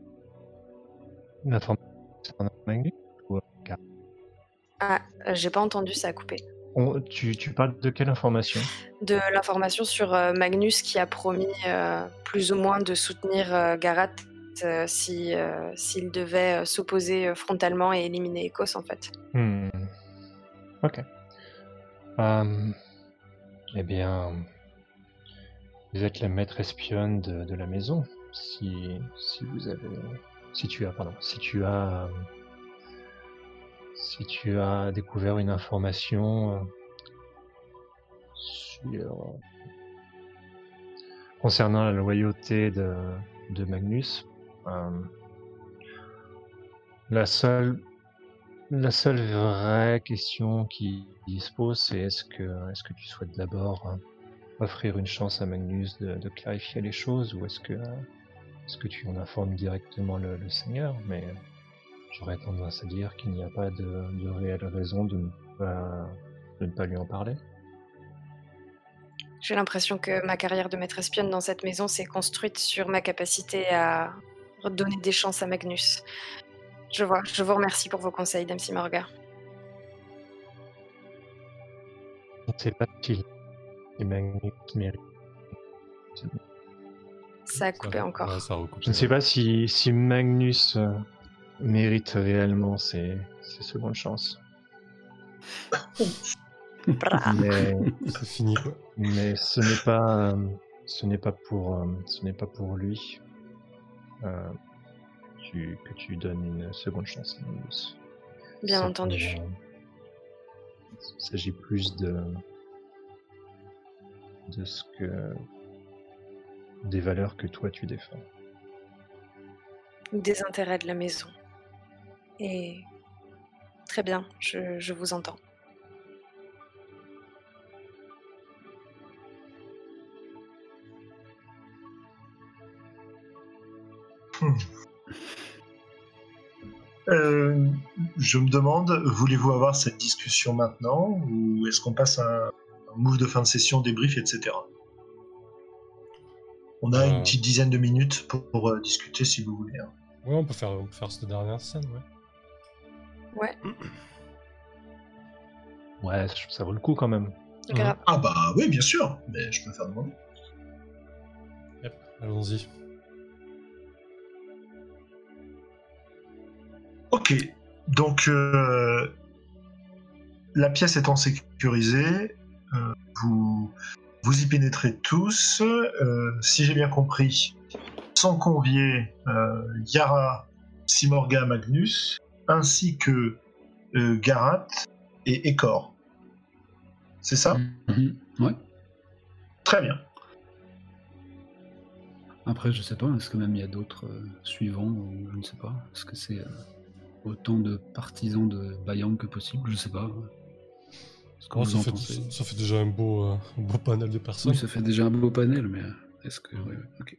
Ah, j'ai pas entendu, ça a coupé. On- tu, tu parles de quelle information? De l'information sur euh, Magnus qui a promis euh, plus ou moins de soutenir euh, Garat euh, si, s'il devait s'opposer frontalement et éliminer Ecos en fait. Hmm. Ok. Euh, eh bien, vous êtes la maître espionne de, de la maison. Si, si vous avez, si tu as, pardon, si tu as, si tu as découvert une information euh, sur concernant la loyauté de, Magnus, euh, la seule vraie question qui, se pose, c'est est-ce que, est-ce que tu souhaites d'abord euh, offrir une chance à Magnus de, clarifier les choses ou est-ce que, euh, tu en informes directement le, Seigneur euh, j'aurais tendance à dire qu'il n'y a pas de, de réelle raison de ne, pas, de ne pas lui en parler. J'ai l'impression que ma carrière de maître espionne dans cette maison s'est construite sur ma capacité à redonner des chances à Magnus. Je vois, je vous remercie pour vos conseils, Dame Simorga. Je ne sais pas si si Magnus mérite. Ça a coupé encore. ça a recoupé. Je ne sais pas si, si Magnus euh, mérite réellement ses, ses secondes chances. Mais C'est fini quoi. Mais ce n'est pas, euh, ce n'est pas pour, euh, ce n'est pas pour lui euh, tu- que tu donnes une seconde chance Magnus. Bien entendu. euh, Il s'agit plus de, de ce que, des valeurs que toi tu défends. Des intérêts de la maison. Et très bien, je, vous entends. Hmm. Euh, je me demande, voulez-vous avoir cette discussion maintenant ou est-ce qu'on passe à un, move de fin de session, débrief, etc. On a une euh. petite dizaine de minutes pour, euh, discuter si vous voulez. Hein. Oui, on peut faire, cette dernière scène, ouais. Ouais, ça vaut le coup quand même. Grave. Ah bah oui, bien sûr, mais je peux faire demander. Yep, allons-y. Ok, donc euh, la pièce étant sécurisée, euh, vous, vous y pénétrez tous. Euh, si j'ai bien compris, sans convier euh, Yara, Simorga, Magnus, ainsi que euh, Garat et Ekor. C'est ça? Mhm. Ouais. Très bien. Après, je sais pas, est-ce que même il y a d'autres euh, suivants ou je ne sais pas? Est-ce que c'est euh, autant de partisans de Bayang que possible? Je sais pas. Oh, ça, fait, pensez? ça fait déjà un beau, euh, un beau panel de personnes. Oui, ça fait déjà un beau panel, mais est-ce que. ouais, ouais, ok.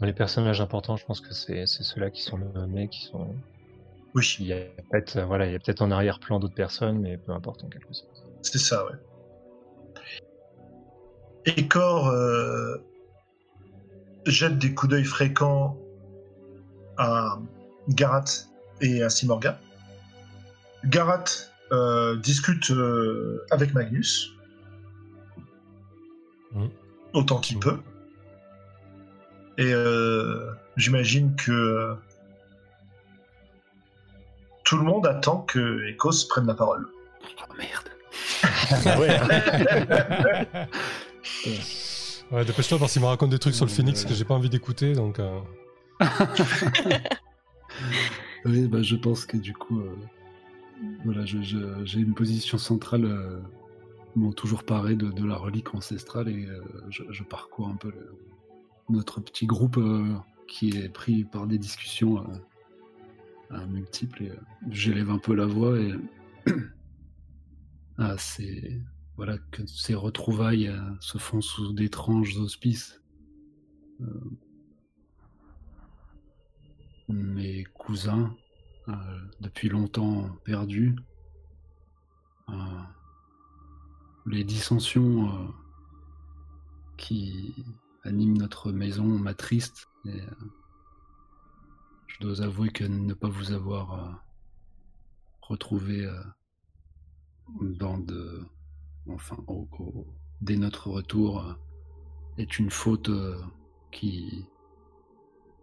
Les personnages importants, je pense que c'est c'est ceux-là qui sont nommés, qui sont. Oui, Il y a peut-être euh, voilà, peut-être en arrière-plan d'autres personnes, mais peu importe en quelque sorte. c'est ça, ouais. Ekor euh, jette des coups d'œil fréquents à Garat et à Simorga. Garat euh, discute euh, avec Magnus. Mhm. Autant qu'il peut. Et j'imagine que tout le monde attend que Ecos prenne la parole. Oh merde Ouais, dépêche-toi parce qu'il me raconte des trucs sur le Ouais, Phoenix ouais. que j'ai pas envie d'écouter, donc... euh, Oui, bah, je pense que du coup, euh, voilà, j'ai une position centrale, euh, bon, toujours parée de, de la relique ancestrale et euh, je, je parcours un peu le- notre petit groupe euh, qui est pris par des discussions euh, multiples et euh, j'élève un peu la voix et ah, c'est voilà que ces retrouvailles euh, se font sous d'étranges auspices. Euh, mes cousins, depuis longtemps perdus, les dissensions qui animent notre maison m'attristent. Et, je dois avouer que ne pas vous avoir euh, retrouvé euh, dans de, enfin, au- au- dès notre retour euh, est une faute euh, qui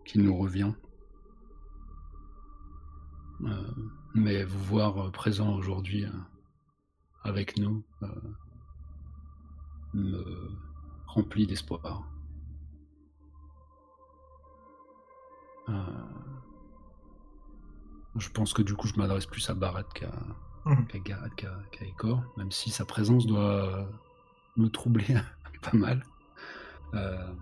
qui nous revient. Euh, mais vous voir euh, présent aujourd'hui euh, avec nous euh, me remplit d'espoir. Euh, je pense que du coup je m'adresse plus à Barat qu'à Mhm. qu'à Ekor, même si sa présence doit me troubler pas mal. Euh,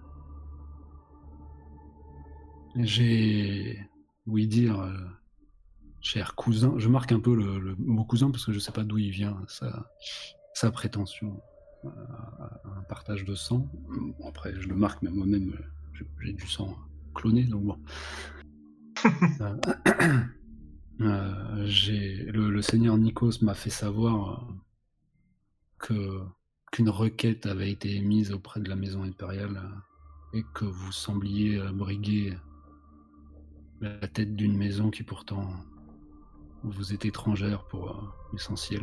J'ai, oui dire, euh, cher cousin, je marque un peu le, le mot cousin parce que je sais pas d'où il vient sa, sa prétention à, à un partage de sang. Bon, après, je le marque, mais moi-même, euh, j'ai- j'ai du sang cloné, donc bon. Euh, j'ai le, le seigneur Nikos m'a fait savoir euh, que qu'une requête avait été émise auprès de la maison impériale euh, et que vous sembliez briguer la tête d'une maison qui pourtant vous est étrangère pour euh, l'essentiel.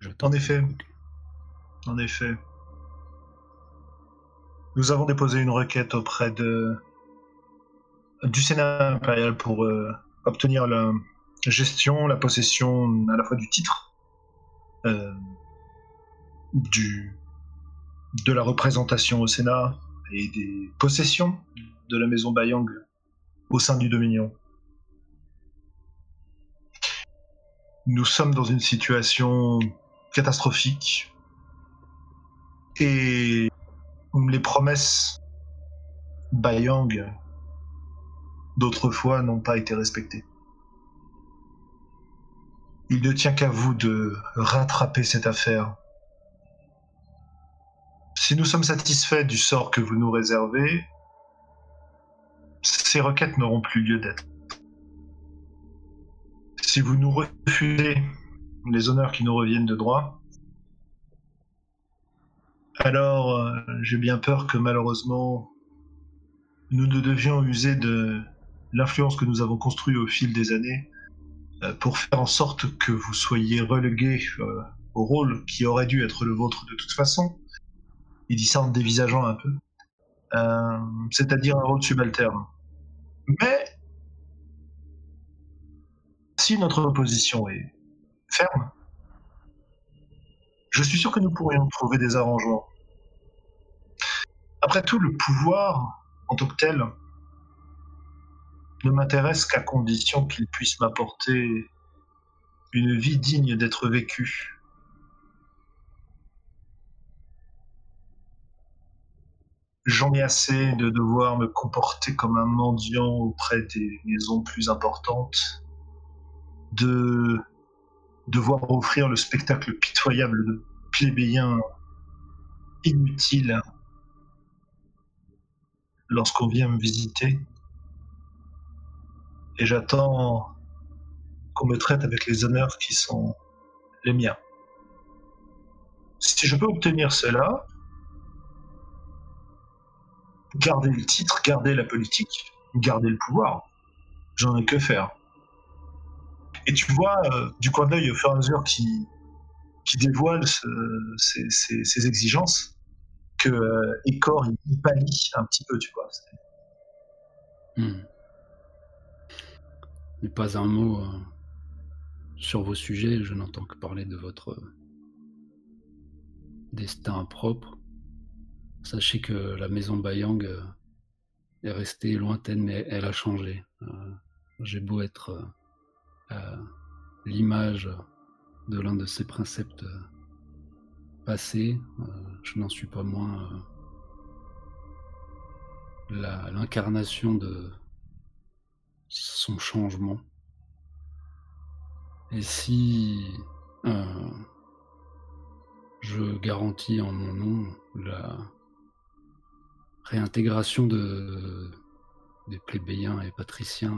Je En effet. En effet. Nous avons déposé une requête auprès de du Sénat impérial pour euh, obtenir la gestion, la possession à la fois du titre, euh, du de la représentation au Sénat et des possessions de la maison Bayang au sein du Dominion. Nous sommes dans une situation catastrophique et les promesses Bayang d'autrefois n'ont pas été respectées. Il ne tient qu'à vous de rattraper cette affaire. Si nous sommes satisfaits du sort que vous nous réservez, ces requêtes n'auront plus lieu d'être. Si vous nous refusez les honneurs qui nous reviennent de droit, alors euh, j'ai bien peur que malheureusement nous ne devions user de l'influence que nous avons construite au fil des années euh, pour faire en sorte que vous soyez relégués euh, au rôle qui aurait dû être le vôtre de toute façon. Il dit ça en dévisageant un peu. C'est-à-dire un rôle subalterne. Mais si notre opposition est ferme, je suis sûr que nous pourrions trouver des arrangements. Après tout, le pouvoir, en tant que tel, ne m'intéresse qu'à condition qu'il puisse m'apporter une vie digne d'être vécue. J'en ai assez de devoir me comporter comme un mendiant auprès des maisons plus importantes, de devoir offrir le spectacle pitoyable de plébéiens inutiles lorsqu'on vient me visiter. Et j'attends qu'on me traite avec les honneurs qui sont les miens. Si je peux obtenir cela, garder le titre, garder la politique, garder le pouvoir, j'en ai que faire. Et tu vois, euh, du coin de l'œil, au fur et à mesure qui, dévoile ce- ces, ces- ces exigences, que euh, il, pâlit un petit peu, tu vois. Hmm. Mais pas un mot euh, sur vos sujets, je n'entends que parler de votre euh, destin propre. Sachez que la maison Bayang est restée lointaine, mais elle a changé. J'ai beau être l'image de l'un de ses préceptes passés, euh, je n'en suis pas moins euh, l'incarnation de son changement. Et si euh, je garantis en mon nom la réintégration de, des plébéiens et patriciens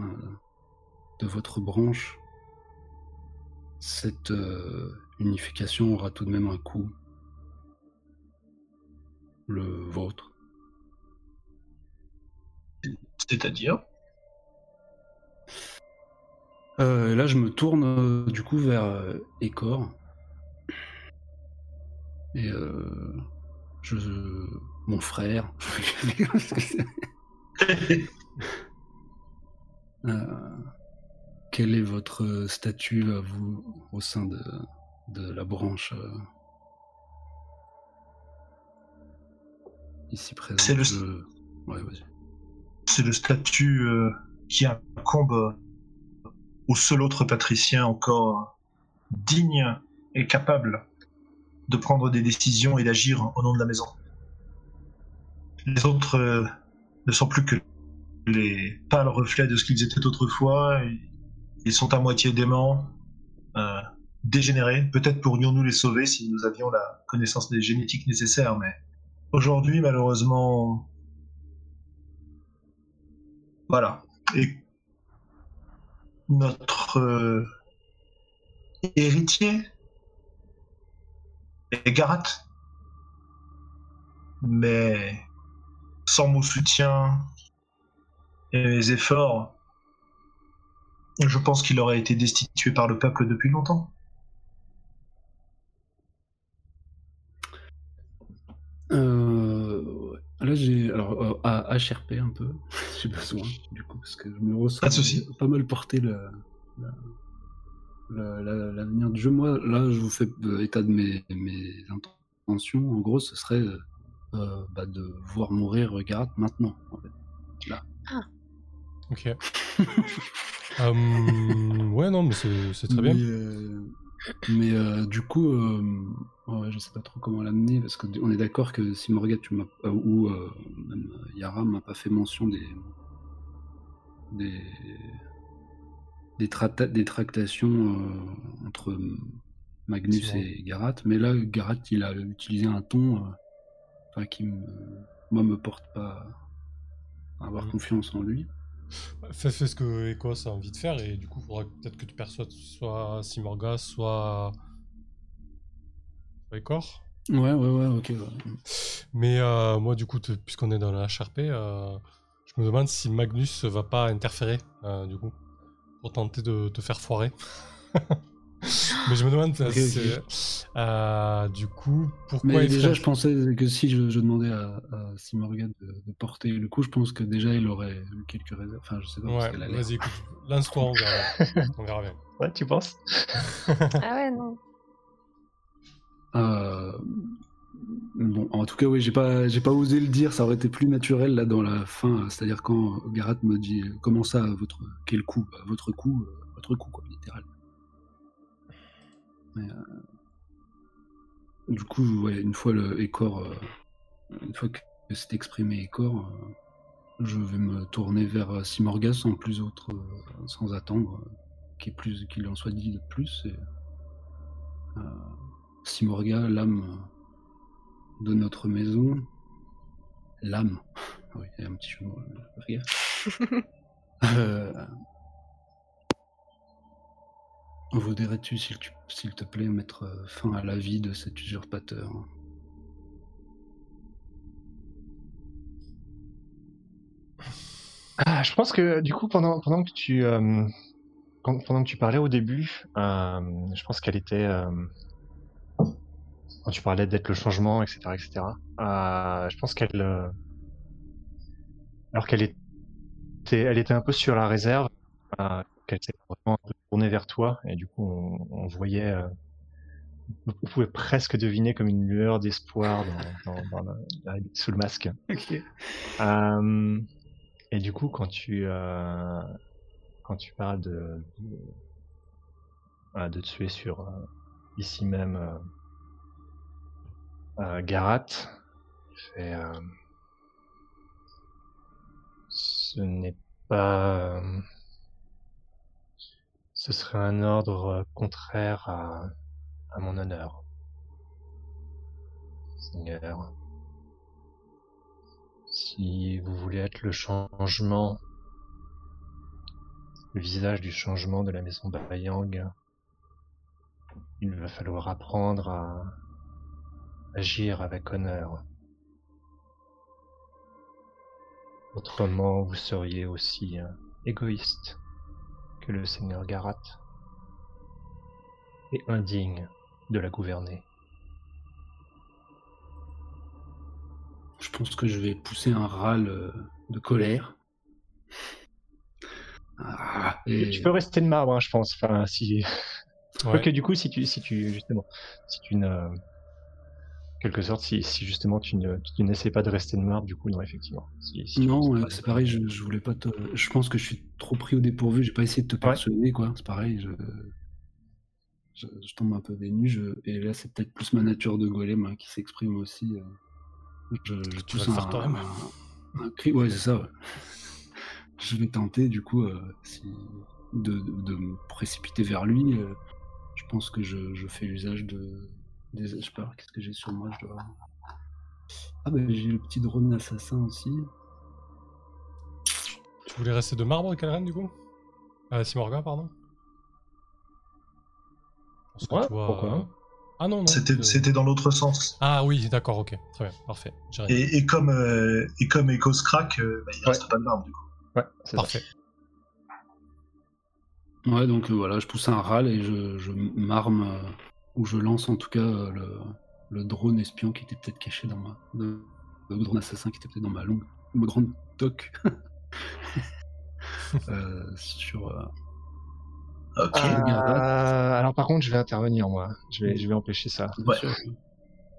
de votre branche, cette unification aura tout de même un coût. Le vôtre. C'est-à-dire? Euh, là, je me tourne euh, du coup vers euh, Ecor. Et euh, je, mon frère. Quel est votre statut à vous au sein de, de la branche ici présente C'est le- Je- Ouais, vas-y. C'est le statut euh, qui incombe euh, au seul autre patricien encore digne et capable de prendre des décisions et d'agir au nom de la maison. Les autres euh, ne sont plus que les pâles reflets de ce qu'ils étaient autrefois. Ils sont à moitié déments, euh, dégénérés. Peut-être pourrions-nous les sauver si nous avions la connaissance des génétiques nécessaires, mais aujourd'hui, malheureusement, voilà. Et notre euh, héritier est Garat. Mais sans mon soutien et mes efforts, je pense qu'il aurait été destitué par le peuple depuis longtemps. Euh. Là, j'ai alors euh, à HRP un peu, j'ai besoin du coup parce que je me ressens Pas mal porté le la- la- la- l'avenir du jeu. Moi, là, je vous fais euh, état de mes, mes intentions. En gros, ce serait euh, bah, de voir mourir Garat maintenant. En fait. Ok. Euh, ouais, non, mais c'est c'est très mais, bien. euh, mais euh, du coup, euh, ouais, je sais pas trop comment l'amener parce qu'on est d'accord que si Morgat tu m'as euh, ou euh, même Yara m'a pas fait mention des des des, trata- des tractations euh, entre Magnus et Garat, mais là Garat il a utilisé un ton euh, enfin, qui me, moi me porte pas à avoir Mhm. confiance en lui. Fais, fais ce que Ecos a envie de faire et du coup, il faudra peut-être que tu perçoives soit Simorga, soit. Ecor. Ouais, ouais, ouais, ok. ouais. Mais euh, moi, du coup, puisqu'on est dans la HRP, euh, je me demande si Magnus va pas interférer, euh, du coup, pour tenter de te faire foirer. Mais je me demande, euh, du coup, pourquoi Mais il déjà, ferait- je pensais que si je, je demandais à, à Simorga de, de porter le coup, je pense que déjà il aurait eu quelques réserves. Enfin, je sais pas. Ouais, vas-y, écoute, lance-toi, on verra. on verra bien. Ouais, tu penses? Ah ouais, non. Euh, Bon, en tout cas, oui, j'ai pas, j'ai pas osé le dire. Ça aurait été plus naturel là dans la fin. C'est-à-dire quand Garat me dit euh, comment ça, votre quel coup, Bah, votre coup, euh, votre coup, quoi, littéral. Euh, du coup, ouais, une fois le Écor, euh, une fois que c'est exprimé Écor, euh, je vais me tourner vers euh, Simorga sans plus autre, euh, sans attendre euh, qu'il plus, qu'il en soit dit de plus. Euh, Simorga, l'âme de notre maison, l'âme, oui, il y a un petit jeu euh, rire. Euh, Voudrais-tu, s'il tu- s'il te plaît, mettre euh, fin à la vie de cet usurpateur? Ah, je pense que du coup, pendant, pendant que tu euh, quand- pendant que tu parlais au début, euh, je pense qu'elle était euh, quand tu parlais d'être le changement, etc., etc. euh, je pense qu'elle, euh, alors qu'elle était, elle était un peu sur la réserve, euh, qu'elle s'est vraiment un peu tournée vers toi, et du coup, on, on voyait, on pouvait presque deviner comme une lueur d'espoir dans, dans, dans la- la- sous le masque. Et du coup, quand tu quand tu parles de de, de tuer sur ici même euh, Garat, c'est, euh, ce n'est pas euh, ce serait un ordre contraire à, à mon honneur, Seigneur. Si vous voulez être le changement, le visage du changement de la maison Bayang, il va falloir apprendre à agir avec honneur. Autrement, vous seriez aussi égoïste que le seigneur Garat et indigne de la gouverner. Je pense que je vais pousser un râle euh, de colère. Ah, et- Tu peux rester de marbre, hein, je pense. Enfin, si. Ouais. Du coup, si tu, si tu, justement, si tu ne, quelque sorte, si, si justement tu ne, tu n'essaies pas de rester marbre, du coup, non, effectivement. Si- Non, c'est pareil, je, je voulais pas te. Je pense que je suis trop pris au dépourvu, j'ai pas essayé de te Ouais. persuader, quoi. C'est pareil, je... je. je tombe un peu des nues, je- et là c'est peut-être plus ma nature de golem hein, qui s'exprime aussi. euh. Je, pousse un, toi-même. un- un cri, ouais, c'est ça. ouais. Je vais tenter, du coup, euh, si- de, de- de me précipiter vers lui. euh, je pense que je, je fais usage de. Des, je sais pas, qu'est-ce que j'ai sur moi je dois... Ah, bah j'ai le petit drone assassin aussi. Tu voulais rester de marbre, Calren, du coup? Euh, Simorga, pardon Parce que Ouais, tu vois, pourquoi euh, Ah non, non. C'était euh, c'était dans l'autre sens. Ah oui, d'accord, ok. Très bien, parfait. Et, et comme, euh, et comme Echos crack, euh, bah, il Ouais. reste pas de marbre du coup. Ouais, c'est ça. Parfait. Ouais, donc euh, voilà, je pousse un râle et je, je m'arme, ou je lance en tout cas euh, le, le drone espion qui était peut-être caché dans ma. Le, le drone assassin qui était peut-être dans ma longue. Ma grande toque. Euh, sur. euh, Ok. Euh, alors par contre, je vais intervenir moi. Je vais, je vais empêcher ça. Ouais.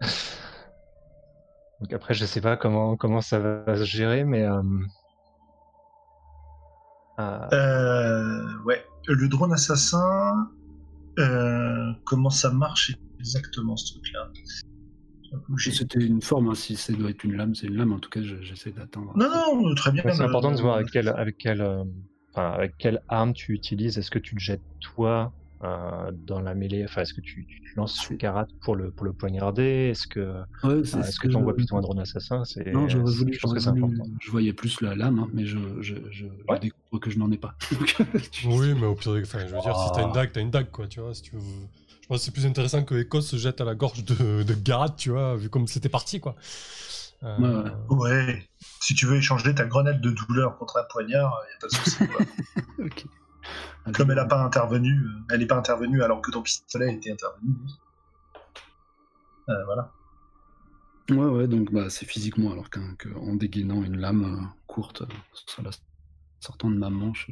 Donc après, je sais pas comment comment ça va se gérer, mais euh, euh, Euh, ouais. Le drone assassin, euh, comment ça marche exactement ce truc-là. C'était une forme, hein, si ça doit être une lame, c'est une lame, en tout cas je- j'essaie d'attendre. Non, non, très bien. ouais, c'est important de euh, voir avec quelle avec quelle euh, enfin, avec quelle arme tu utilises. Est-ce que tu le jettes toi euh, dans la mêlée Enfin, est-ce que tu, lances sur Karat pour le, pour le poignarder? Est-ce que Ouais, euh, est-ce ce que que tu envoies je- plutôt un drone assassin? Non, j'aurais c'est- voulu, je pense que j'aurais c'est voulu- important. je voyais plus la lame, hein, mais je, je, je, je Ouais. découvre que je n'en ai pas. Tu- Oui, mais au pire, enfin, je veux dire, si t'as une dague, t'as une dague, quoi, tu vois. Si tu veux... Je pense que c'est plus intéressant que Ecos se jette à la gorge de, de Garat, tu vois, vu comme c'était parti, quoi. Euh, Ouais. Si tu veux échanger ta grenade de douleur contre un poignard, il a pas de souci. quoi. Comme elle n'a pas intervenu, euh, elle n'est pas intervenue alors que ton pistolet était intervenu. Euh, voilà. Ouais, ouais, donc bah, c'est physiquement, alors qu'en dégainant une lame euh, courte, euh, la sortant de ma manche,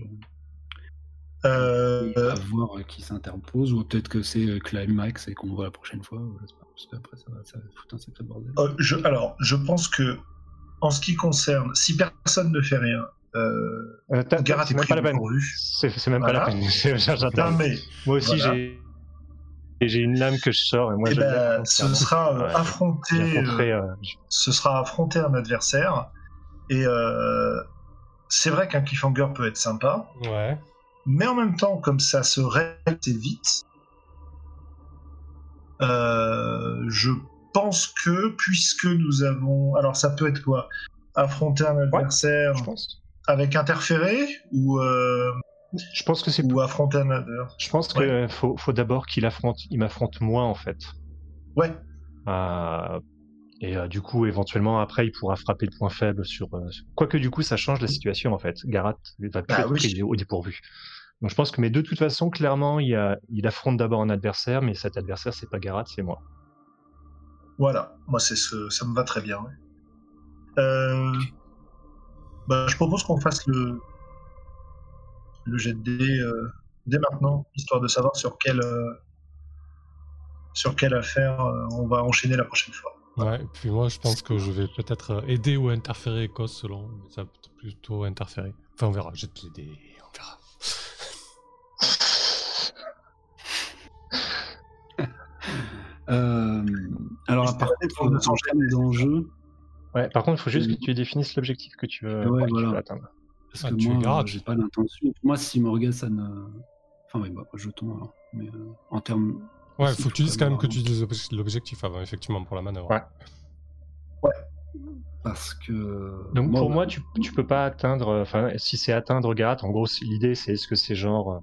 à voir qui s'interpose, ou peut-être que c'est Climax et qu'on voit la prochaine fois, ou parce qu'après ça va, ça va foutre un sacré bordel. je, alors, je pense que en ce qui concerne, si personne ne fait rien, euh, Euh, c'est est même pas la peine. C'est même pas la peine. Non, mais Moi aussi, Voilà. j'ai et j'ai une lame que je sors et moi eh ben, prendre ce sera euh, affronter, euh, euh, ce sera affronter un adversaire. Et c'est vrai qu'un cliffhanger peut être sympa, Ouais. mais en même temps, comme ça se règle vite, je pense que puisque nous avons, alors ça peut être quoi? Affronter un adversaire je pense. Avec interféré ou euh, Je pense que c'est. ou affronter un adversaire? Je pense que faut, faut d'abord qu'il affronte, il m'affronte moi en fait. Ouais, Euh, et euh, du coup, éventuellement, après, il pourra frapper le point faible sur. euh, Quoique, du coup, ça change la situation en fait. Garat va plus Ah être oui. pris au dépourvu. Donc, je pense que, mais de toute façon, clairement, il, y a, il affronte d'abord un adversaire, mais cet adversaire, c'est pas Garat, c'est moi. voilà. Moi, c'est ce, ça me va très bien. ouais. Euh, bah, je propose qu'on fasse le le jet de dés euh, dès maintenant, histoire de savoir sur quelle euh, sur quelle affaire euh, on va enchaîner la prochaine fois. Ouais, et puis moi, je pense que je vais peut-être aider ou interférer Ecos selon. Mais ça peut-être plutôt interférer. Enfin, on verra. Jette les dés, on verra. Euh, alors, Juste par la contre, défense de son en termes d'enjeu, Ouais, par contre, il faut juste que tu définisses l'objectif que tu veux, Ouais, que tu veux voilà. atteindre. parce Ah, que tu es moi, euh, j'ai pas l'intention. Moi, si Morgan, ça ne. Enfin, oui, bah, jetons alors. Mais euh, en termes. Ouais, Si, faut que tu dises quand même que tu dises l'obje- l'objectif avant, effectivement, pour la manœuvre. Ouais. Parce que. Donc pour bah, moi, tu, tu peux pas atteindre. euh, Enfin, si c'est atteindre Garat, en gros, l'idée c'est est-ce que c'est genre,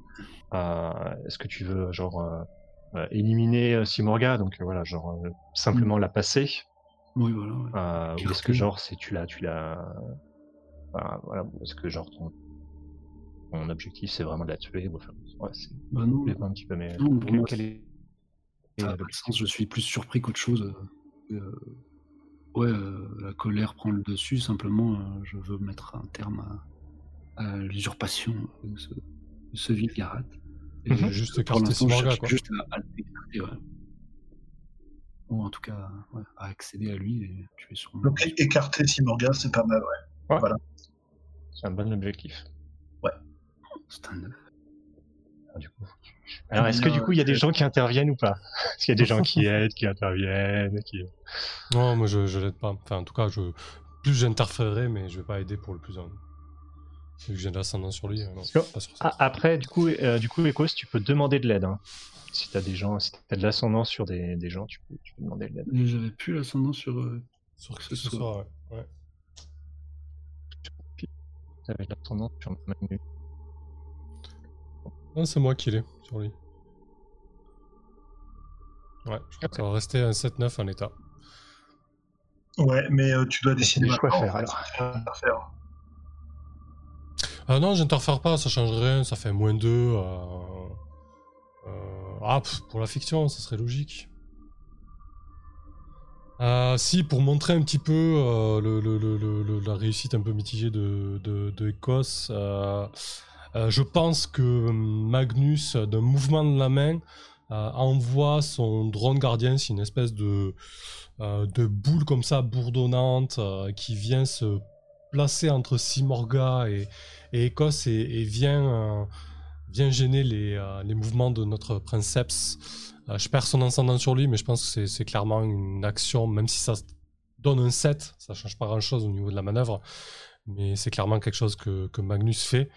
euh, est-ce que tu veux genre euh, euh, éliminer euh, Simorga, donc euh, voilà, genre euh, simplement la passer, Oui, voilà. ouais. euh, ou est-ce que genre c'est tu l'as, tu l'as, enfin, voilà, ou est-ce que genre ton, ton objectif c'est vraiment de la tuer, enfin, ouais, c'est Bah non, un petit peu, mais Non, pour quel, moi, quel est ça est n'a pas de l'objectif sens. Je suis plus surpris qu'autre chose. euh, euh, ouais, euh, la colère prend le dessus. Simplement, euh, je veux mettre un terme à, à l'usurpation de ce, de ce vil Garat. Et Mhm. Juste pour l'instant, je cherche quoi. juste à, à l'écarter, ouais. Ou en tout cas, ouais, à accéder à lui et tuer son. Donc écarter Simorga, c'est pas mal, ouais. C'est un bon objectif. C'est un œuf. Ah, du coup. Alors, est-ce que du coup, il y a des gens qui interviennent ou pas? Est-ce qu'il y a des gens qui aident, qui interviennent qui... Non, moi, je, je l'aide pas. Enfin, en tout cas, je... plus j'interférerai, mais je vais pas aider pour le plus un. Vu que j'ai de l'ascendant sur lui, non, Parce que- pas sur ça. Ah, après, du coup, euh, du coup, Ecos, tu peux demander de l'aide. hein. Si t'as des gens, si t'as de l'ascendant sur des, des gens, tu peux, tu peux demander de l'aide. Et J'avais plus l'ascendant sur. euh, Sur que ce ce soit. soir, ouais. ouais. T'avais de l'ascendant sur Manu. Non, c'est moi qui l'ai sur lui. Ouais, je crois que ça va rester un 7-9 en état. Ouais, mais euh, tu dois décider des choix à maintenant, faire, alors. si tu veux interférer. Ah non, j'interfère pas, ça change rien, ça fait moins 2. Euh... Ah, pour la fiction, ça serait logique. Euh, si, pour montrer un petit peu euh, la réussite un peu mitigée de, de, Ecos, euh, je pense que Magnus, d'un mouvement de la main, envoie son drone gardien, c'est une espèce de, de boule comme ça, bourdonnante, qui vient se placer entre Simorga et, et Ecos et, et vient, vient gêner les, euh, les mouvements de notre princeps. Euh, je perds son ascendant sur lui, mais je pense que c'est- c'est clairement une action, même si ça donne un 7, ça change pas grand chose au niveau de la manœuvre, mais c'est clairement quelque chose que, que Magnus fait.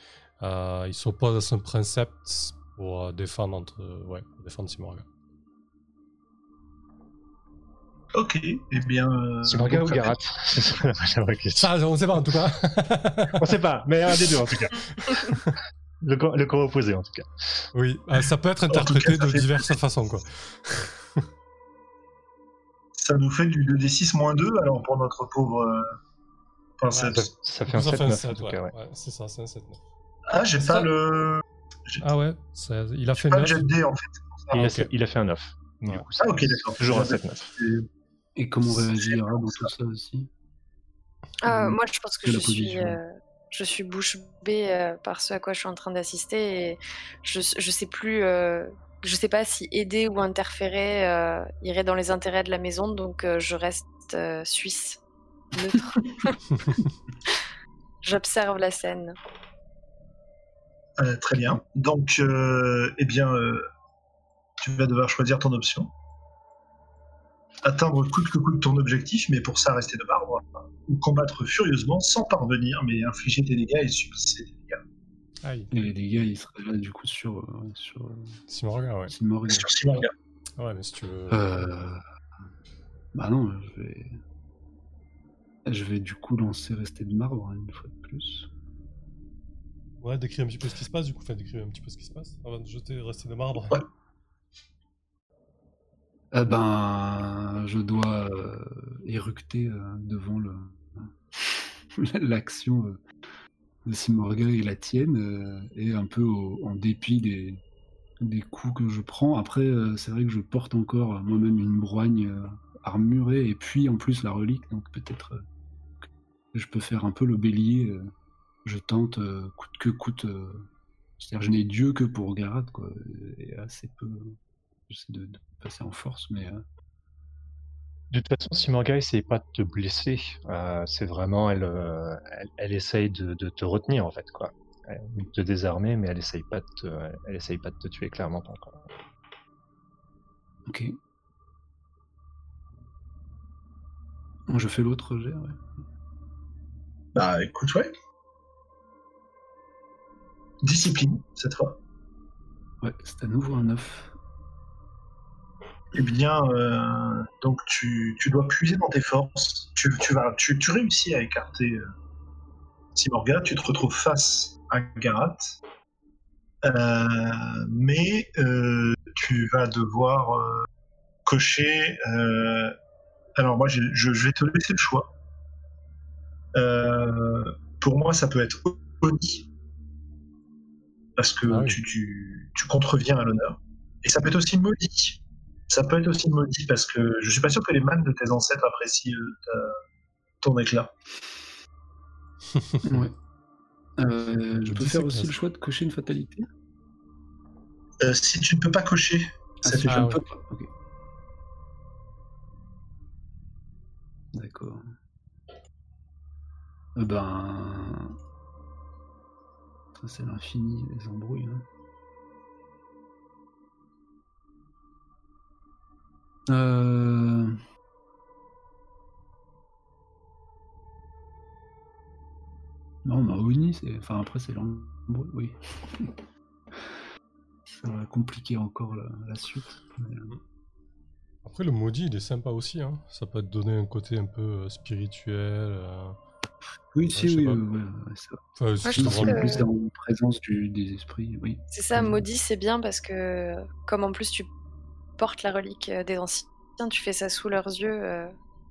Euh, il s'oppose à son princeps pour euh, défendre entre, euh, ouais, pour défendre Simorga. Ok, eh bien. euh, Simorga ou Garat C'est ça la vraie- la vraie question. Ça, on sait pas en tout cas. On sait pas, mais un des deux en tout cas. le, camp, le camp opposé en tout cas. oui, euh, ça peut être cas, interprété ça de fait- diverses façons quoi. Ça nous fait du 2d6 moins 2, alors pour notre pauvre. euh, princesse. Ça, ça fait un Ça fait un 7-9 en 7, tout ouais. cas, ouais. Ouais, c'est ça, c'est un 7 9. Ah, j'ai Ça- pas le. Ah ouais, ça- il a fait Pas le 9. jet de dés en fait. ça. il, Ah, a, il a fait un 9. Du Ouais. coup, Ah, ok, d'accord. Toujours un J'avais- 7-9. Et comment C'est réagira bon, dans ça. tout ça aussi Euh, moi, je pense que je suis, euh, je suis bouche bée euh, par ce à quoi je suis en train d'assister et je, je sais plus, euh, je sais pas si aider ou interférer euh, irait dans les intérêts de la maison, donc je reste suisse, neutre. J'observe la scène. Très bien. Donc, eh bien, tu vas devoir choisir ton option. Atteindre coûte que coûte ton objectif, mais pour ça, rester de marbre. Ou combattre furieusement sans parvenir, mais infliger tes dégâts et subir tes dégâts. Aïe, Et les dégâts, ils seraient là du coup sur, euh, sur euh, Simorga, ouais. Simorga. Sur Simorga. Ouais, mais si tu veux. Euh... Bah non, je vais. Je vais du coup lancer rester de marbre hein, une fois de plus. Ouais, décrire un petit peu ce qui se passe, du coup, enfin, décrire un petit peu ce qui se passe avant de jeter, rester de marbre. Ouais. Eh ben, je dois euh, éructer euh, devant l'action euh, de Simorga et la tienne, euh, et un peu en dépit des, coups que je prends. Après, euh, c'est vrai que je porte encore euh, moi-même une broigne euh, armurée, et puis en plus la relique, donc peut-être euh, je peux faire un peu le bélier. euh, je tente euh, coûte que coûte. euh, c'est-à-dire, je n'ai Dieu que pour Garat, quoi, et assez peu. J'essaie de, de passer en force, mais euh, De toute façon, Simorga essaye pas de te blesser. euh, c'est vraiment, elle, euh, elle, elle essaye de, de te retenir en fait, quoi. Elle- de te désarmer, mais elle essaye pas de te, elle essaye pas de te tuer, clairement pas. Quoi. ok. Je fais l'autre jet, ouais. Bah, écoute, ouais. Discipline, cette fois. Ouais, c'est à nouveau un 9. Eh bien, euh, donc tu, tu dois puiser dans tes forces. Tu, tu, vas, tu, tu réussis à écarter euh, Simorga, tu te retrouves face à Garat. Euh, mais euh, tu vas devoir cocher. alors, moi, je, je vais te laisser le choix. Pour moi, ça peut être Oni. Parce que Ah oui. tu, tu, tu contreviens à l'honneur. Et ça peut être aussi maudit. Ça peut être aussi maudit parce que je suis pas sûr que les mânes de tes ancêtres apprécient ta- ton éclat. Ouais. Euh, je Je peux faire aussi le choix de cocher une fatalité? Euh, si tu ne peux pas cocher, Ah, ça si fait je Ah ne ouais. peux pas. Ok. D'accord. Eh ben. Ça, c'est l'infini, les embrouilles. hein. Euh... Non, Oni, c'est. Enfin, après, c'est l'embrouille, oui. Ça va compliquer encore la, la suite. mais, euh, Après, le maudit, il est sympa aussi. Hein. Ça peut te donner un côté un peu euh, spirituel. euh, Oui, Ouais, si, je sais oui, euh, ouais, ouais, ça. Enfin, Moi, si je rends- que- plus dans la présence du, des esprits, oui. C'est ça, maudit, c'est bien parce que comme en plus tu portes la relique euh, des anciens, tu fais ça sous leurs yeux euh,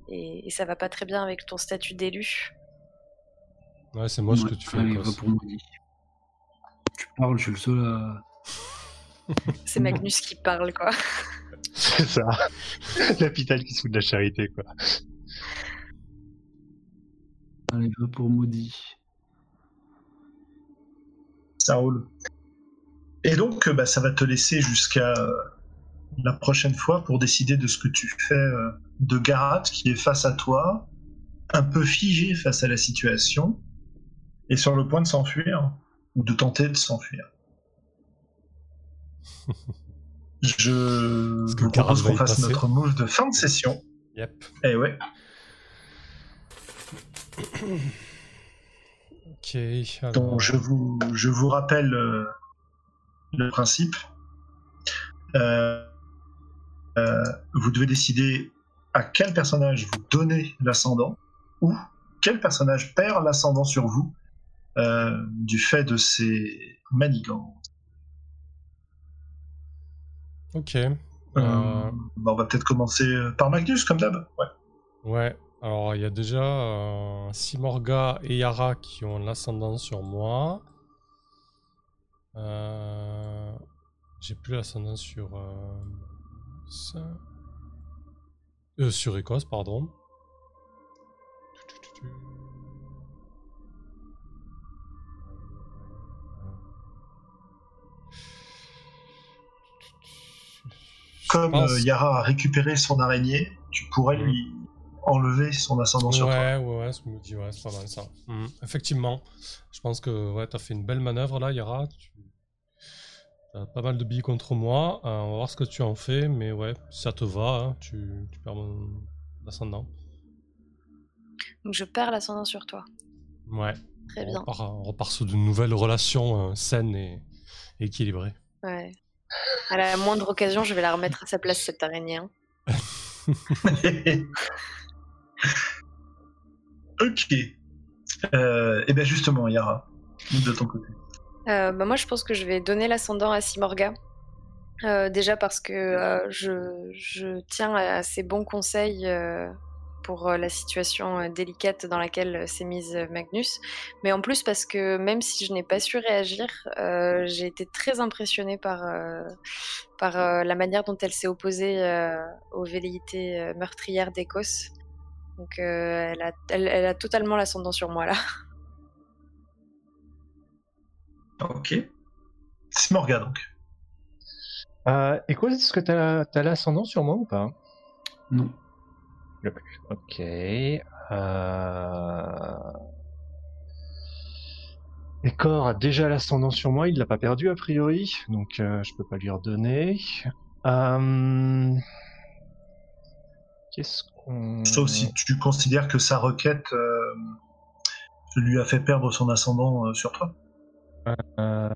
et, et ça va pas très bien avec ton statut d'élu. Ouais, c'est moi ce que tu fais. Allez, quoi. va pour maudit. Tu parles, je suis le seul à. C'est. Magnus qui parle, quoi. C'est ça. L'hôpital qui se fout de la charité, quoi. Allez, va pour maudit. Ça roule. Et donc, euh, bah, ça va te laisser jusqu'à euh, la prochaine fois pour décider de ce que tu fais euh, de Garat qui est face à toi, un peu figé face à la situation, et sur le point de s'enfuir, ou de tenter de s'enfuir. Je vous propose qu'on fasse notre move de fin de session. Yep. Eh ouais. Ok. alors- Donc je vous, je vous rappelle euh, le principe. Euh, vous devez décider à quel personnage vous donnez l'ascendant ou quel personnage perd l'ascendant sur vous euh, du fait de ses manigances. Ok. Euh, Euh, bah, on va peut-être commencer par Magnus, comme d'hab. Ouais. Ouais, alors il y a déjà euh, Simorga et Yara qui ont l'ascendant sur moi. Euh, J'ai plus l'ascendant sur. Euh, ça. Euh, sur Écosse, pardon. Comme euh, Yara a récupéré son araignée, tu pourrais Mhm. lui enlever son ascendant sur toi. Ouais, ouais, me dis, ouais, c'est pas mal ça. Mhm. Effectivement, je pense que ouais, t'as fait une belle manœuvre là, Yara. Tu as pas mal de billes contre moi. Euh, on va voir ce que tu en fais, mais ouais, si ça te va, hein, tu, tu perds mon ascendant. Donc je perds l'ascendant sur toi. Ouais, Très on bien. repart, on repart sur de nouvelles relations euh, saines et, et équilibrées. Ouais. À la moindre occasion, je vais la remettre à sa place, cette araignée. hein. ok. Euh, et bien justement, Yara, de ton côté. Euh, bah moi, je pense que je vais donner l'ascendant à Simorga. Euh, déjà parce que euh, je, je tiens à ses bons conseils pour la situation délicate dans laquelle s'est mise Magnus. Mais en plus parce que même si je n'ai pas su réagir, j'ai été très impressionnée par, par la manière dont elle s'est opposée aux velléités meurtrières d'Écosse. Donc elle, a, elle a totalement l'ascendant sur moi là. Ok. Simorga donc. Euh, et quoi, est-ce que t'as as, l'ascendant sur moi ou pas? Non. Ok. Euh... Et Cor a déjà l'ascendant sur moi, il l'a pas perdu a priori, donc euh, je peux pas lui redonner. Euh... Qu'est-ce qu'on... Sauf si tu considères que sa requête euh, lui a fait perdre son ascendant euh, sur toi. Euh...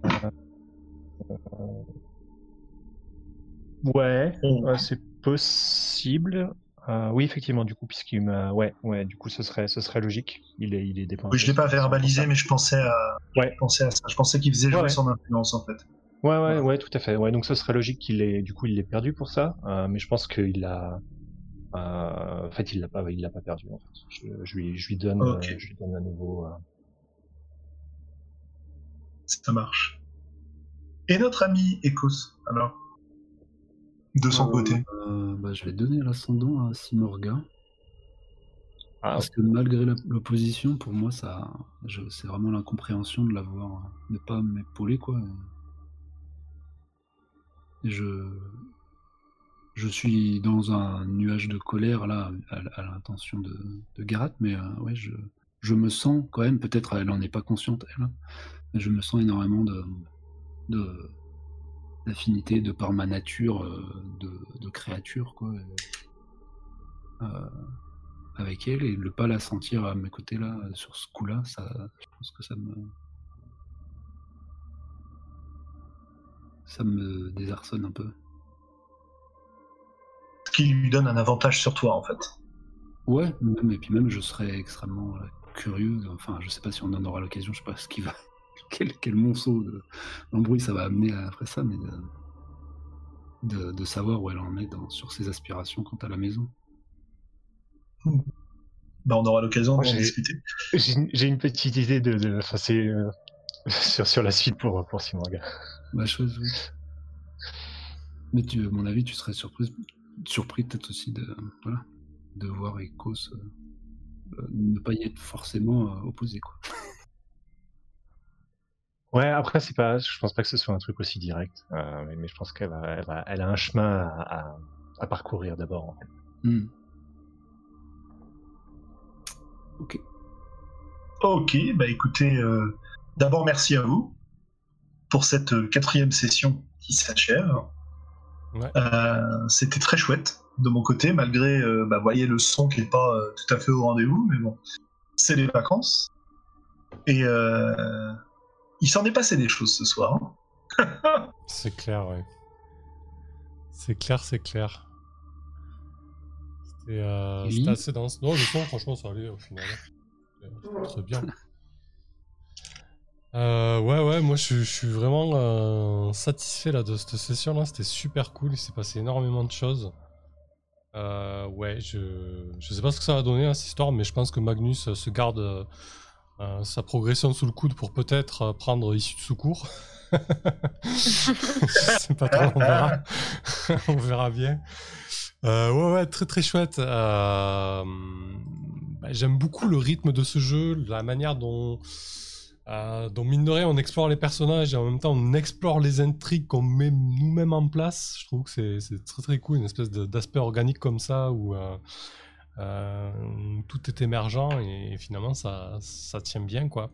Ouais, ouais, c'est possible. Euh, oui, effectivement, du coup, puisqu'il m'a, ouais, ouais, du coup, ce serait, ce serait logique. Il est, il est dépendant. Oui, je l'ai pas verbalisé, mais je pensais à, Ouais. je pensais à ça. Je pensais qu'il faisait jouer Ouais, ouais. son influence en fait. Ouais, ouais, ouais, tout à fait. Ouais, donc ce serait logique qu'il ait, du coup, il l'ait perdu pour ça. Euh, mais je pense qu'il l'a, euh, en fait, il l'a pas, il l'a pas perdu. En fait. je, je lui, je lui donne, Ok. euh, je lui donne à nouveau. Ça marche. Et notre ami Ecos, alors? De son Euh, côté. euh, bah, je vais donner l'ascendant à Simorga. Ah, Parce que malgré l'opposition, pour moi, ça, c'est vraiment l'incompréhension de l'avoir, de pas m'épauler, quoi. Et je, je suis dans un nuage de colère là, à, à l'intention de, de Garat, mais euh, ouais, je, je me sens quand même, peut-être elle en est pas consciente, elle, hein, mais je me sens énormément de, de d'affinité de par ma nature euh, de, de créature, quoi. Euh, avec elle et ne pas la sentir à mes côtés là, sur ce coup-là, ça, je pense que ça me. Ça me désarçonne un peu. Ce qui lui donne un avantage sur toi en fait. Ouais, même, et puis même je serais extrêmement euh, curieux, enfin je sais pas si on en aura l'occasion, je sais pas ce qui va. quel, quel monceau de- d'embrouille ça va amener après ça, mais de, de, de savoir où elle en est dans, sur ses aspirations quant à la maison. Bah, on aura l'occasion d'en j'ai- discuter. J'ai une- petite idée de, de enfin, c'est, euh, sur, sur la suite pour, pour Simorga. Bah, chose, oui. Mais tu, à mon avis, tu serais surprise, surpris peut-être aussi de, voilà, de voir Ecos euh, ne pas y être forcément euh, opposé. Quoi. Ouais, après, c'est pas, je pense pas que ce soit un truc aussi direct, euh, mais, mais je pense qu'elle va, elle a un chemin à, à- à parcourir d'abord. En fait. Hmm. Ok. Ok, bah écoutez, euh, d'abord merci à vous pour cette euh, quatrième session qui s'achève. Ouais. Euh, C'était très chouette de mon côté, malgré, euh, bah, voyez le son qui n'est pas euh, tout à fait au rendez-vous, mais bon, c'est les vacances. Et euh, il s'en est passé des choses ce soir, hein, C'est clair, ouais. C'est clair, c'est clair. C'était euh, Oui. c'était assez dense. Non, le son, franchement, ça allait au final. C'était Très bien. Euh, ouais, ouais, moi je, je suis vraiment euh, satisfait là, de cette session-là. C'était super cool. Il s'est passé énormément de choses. Euh, ouais, je, je sais pas ce que ça va donner à cette histoire, mais je pense que Magnus euh, se garde euh, sa progression sous le coude pour peut-être prendre issue de secours. sais pas trop, on verra. on verra bien. Euh, ouais, ouais, très très chouette. Bah, J'aime beaucoup le rythme de ce jeu, la manière dont, euh, dont mine de rien, on explore les personnages et en même temps on explore les intrigues qu'on met nous-mêmes en place. Je trouve que c'est- très très cool, une espèce d'aspect organique comme ça où euh, euh, tout est émergent et, finalement ça, ça tient bien quoi.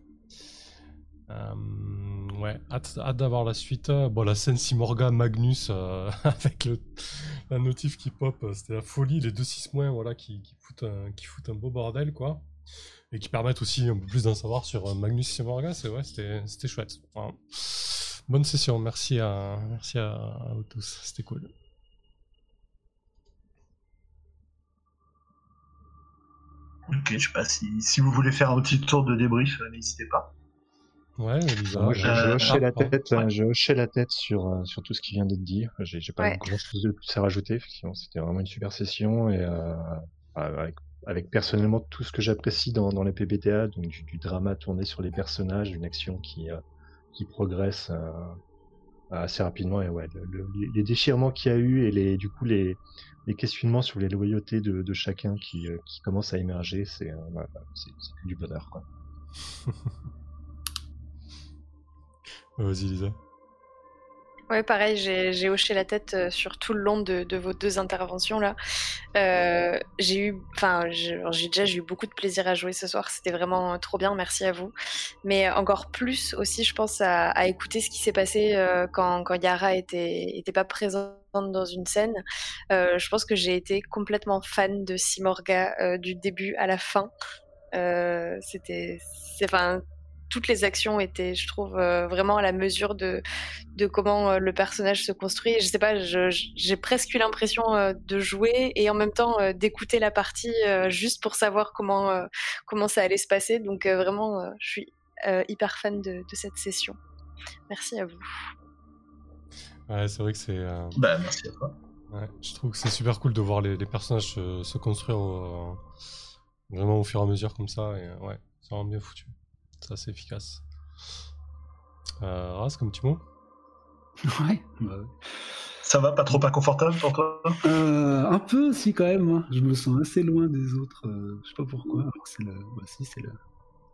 Euh, ouais, hâte, d'avoir la suite. Bon, la scène Simorga Magnus avec le, la notif qui pop, c'était la folie. Les deux 6 moins voilà, qui, qui, foutent un, qui foutent un beau bordel, quoi. Et qui permettent aussi un peu plus d'en savoir sur euh, Magnus Simorga. C'est ouais, c'était c'était chouette. Voilà. Bonne session, merci à, merci à, à vous tous, c'était cool. Ok, je sais pas si, si vous voulez faire un petit tour de débrief, euh, n'hésitez pas. Ouais, Elisa. Moi, j'ai Euh, j'ai hoché ah, la tête, j'ai hoché la tête sur, euh, sur tout ce qui vient d'être dit. J'ai j'ai pas Ouais. grand chose de plus à rajouter. Effectivement, c'était vraiment une super session et euh, avec, avec personnellement tout ce que j'apprécie dans, dans les PBTA, donc du, du drama tourné sur les personnages, une action qui, euh, qui progresse euh, assez rapidement et ouais, le- le- les déchirements qu'il y a eu et les, du coup les, les questionnements sur les loyautés de, de chacun qui, euh, qui commencent à émerger, c'est ouais, du bonheur. Vas-y, Elisa. Ouais, pareil, j'ai hoché la tête euh, sur tout le long de, vos deux interventions là. Euh, j'ai eu, enfin, j'ai déjà eu beaucoup de plaisir à jouer ce soir. C'était vraiment euh, trop bien, merci à vous. Mais encore plus aussi, je pense à, écouter ce qui s'est passé quand, Yara était pas présente dans une scène. Je pense que j'ai été complètement fan de Simorga du début à la fin. C'était, enfin, toutes les actions étaient, je trouve, euh, vraiment à la mesure de de comment euh, le personnage se construit. Je sais pas, j'ai presque eu l'impression euh, de jouer et en même temps euh, d'écouter la partie euh, juste pour savoir comment euh, comment ça allait se passer. Donc euh, vraiment, euh, je suis euh, hyper fan de, de cette session. Merci à vous. Ouais, c'est vrai que c'est. euh, Bah, merci à toi. Ouais, je trouve que c'est super cool de voir les, les personnages se, se construire au- vraiment au fur et à mesure comme ça. Et, euh, ouais, c'est vraiment bien foutu. C'est assez efficace. Euh, Ras, comme petit mot Ouais. Ça va, pas trop inconfortable pour toi? Euh, un peu aussi quand même. hein. Je me sens assez loin des autres. euh, je sais pas pourquoi. alors C'est le, bah si, c'est le,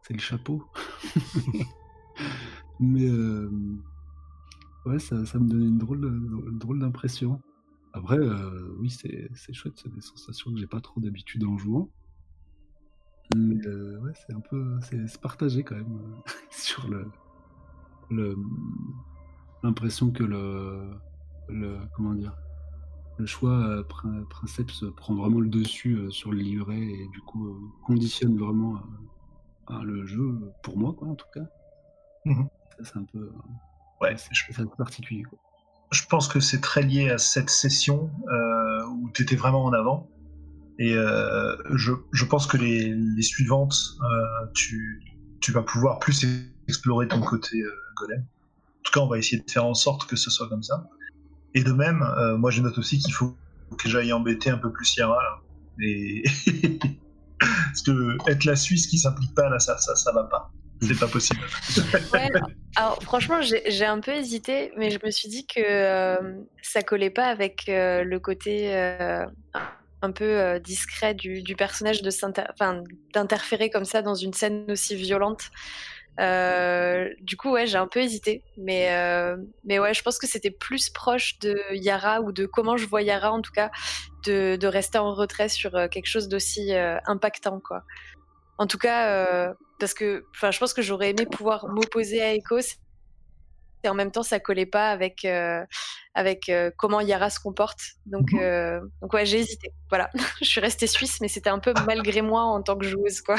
c'est le chapeau. Mais euh, ouais, ça, ça me donnait une drôle, de- drôle d'impression. Après, euh, oui, c'est, c'est chouette. C'est des sensations que j'ai pas trop d'habitude en jouant. Mais euh, ouais, c'est un peu, c'est, partagé quand même euh, sur le, le, l'impression que le, le, comment dire, le choix euh, prin- Princeps prend vraiment le dessus euh, sur le livret et du coup euh, conditionne vraiment euh, euh, le jeu pour moi quoi en tout cas. Mhm. Ça, c'est un peu, euh, Ouais, c'est, un peu particulier quoi. je pense que c'est très lié à cette session euh, où tu étais vraiment en avant. Et euh, je, je pense que les, les suivantes, euh, tu, tu vas pouvoir plus explorer ton côté euh, golem. En tout cas, on va essayer de faire en sorte que ce soit comme ça. Et de même, moi je note aussi qu'il faut que j'aille embêter un peu plus Yara. Parce que être la Suisse qui s'implique pas là, ça, ça, ça va pas. C'est pas possible. Alors franchement, j'ai un peu hésité, mais je me suis dit que ça collait pas avec le côté un peu euh, discret du, du personnage de d'interférer comme ça dans une scène aussi violente. Euh, du coup, ouais, j'ai un peu hésité, mais euh, mais ouais, je pense que c'était plus proche de Yara ou de comment je vois Yara en tout cas, de, de rester en retrait sur quelque chose d'aussi impactant, quoi. En tout cas, parce que, enfin, je pense que j'aurais aimé pouvoir m'opposer à Echos et en même temps, ça collait pas avec euh, avec euh, comment Yara se comporte. Donc, Mhm. euh, donc ouais, j'ai hésité. Voilà, je suis restée suisse, mais c'était un peu malgré moi en tant que joueuse, quoi.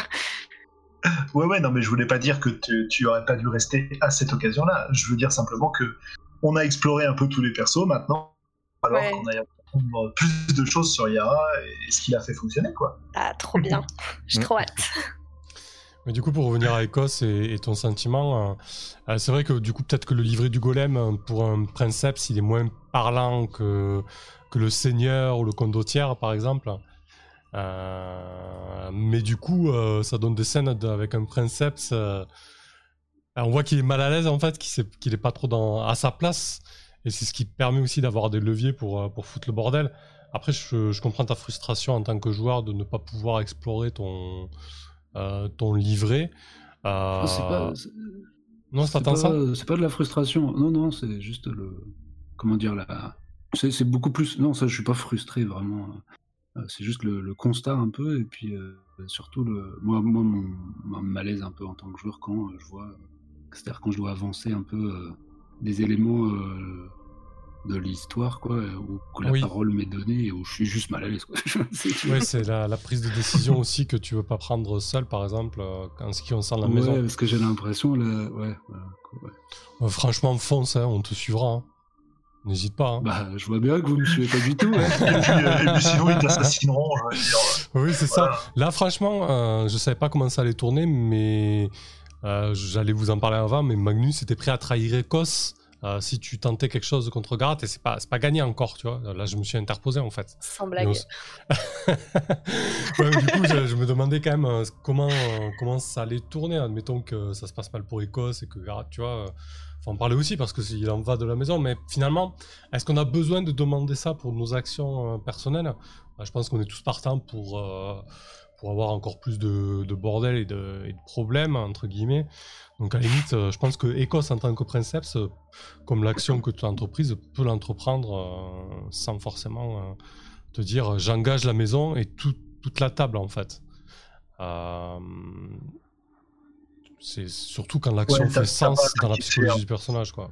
Ouais, ouais, non, mais je voulais pas dire que tu, tu aurais pas dû rester à cette occasion-là. Je veux dire simplement que on a exploré un peu tous les persos maintenant. Alors Ouais. qu'on a plus de choses sur Yara et ce qu'il a fait fonctionner, quoi. Ah, trop bien. J'ai trop hâte. Mais du coup, pour revenir à Écosse et, ton sentiment, euh, euh, c'est vrai que du coup, peut-être que le livret du golem, euh, pour un princeps, il est moins parlant que, que le seigneur ou le condottière, par exemple. Mais du coup, ça donne des scènes avec un princeps. on voit qu'il est mal à l'aise, en fait, qu'il sait- qu'il est pas trop dans, à sa place. Et c'est ce qui permet aussi d'avoir des leviers pour, pour foutre le bordel. Après, je, comprends ta frustration en tant que joueur de ne pas pouvoir explorer ton, ton livret. Euh, c'est pas, c'est- Non, c'est pas ça. c'est de la frustration. Non, non, c'est juste le. Comment dire la. C'est beaucoup plus. Non, ça, je suis pas frustré vraiment. Euh, C'est juste le, le constat un peu et puis euh, surtout le. Moi, moi, mon, mon malaise un peu en tant que joueur quand je vois. C'est-à-dire quand je dois avancer un peu euh, des éléments de l'histoire, quoi, euh, où la Oui. parole m'est donnée et où je suis juste mal à l'aise, quoi. C'est- la, la prise de décision aussi que tu veux pas prendre seul, par exemple, euh, en ce qui concerne la Ouais, maison. parce que j'ai l'impression, là, ouais. Euh, franchement, fonce, hein, on te suivra. hein. N'hésite pas. hein. Bah, je vois bien que vous me suivez pas du tout. ouais. Et puis, euh, et puis sinon, ils t'assassineront, dire. Oui, c'est ça. Là, franchement, euh, je savais pas comment ça allait tourner, mais euh, j'allais vous en parler avant. Mais Magnus était prêt à trahir Écosse euh, si tu tentais quelque chose contre Garat, et c'est pas, pas gagné encore, tu vois. Là, je me suis interposé en fait. Sans blague. on Ouais, du coup, je, je me demandais quand même euh, comment, euh, comment ça allait tourner. Admettons que ça se passe mal pour Écosse et que Garat, tu vois. euh, faut en parler aussi parce que il en va de la maison. Mais finalement, est-ce qu'on a besoin de demander ça pour nos actions personnelles? Bah, Je pense qu'on est tous partants pour, pour avoir encore plus de, de bordel et de, et de problèmes, entre guillemets. Donc à la limite, euh, je pense que Écosse en tant que princeps, euh, comme l'action que tu as entreprise, peut l'entreprendre euh, sans forcément euh, te dire j'engage la maison et tout- toute la table en fait. Euh, c'est surtout quand l'action Ouais, fait sens dans la psychologie sert. du personnage quoi.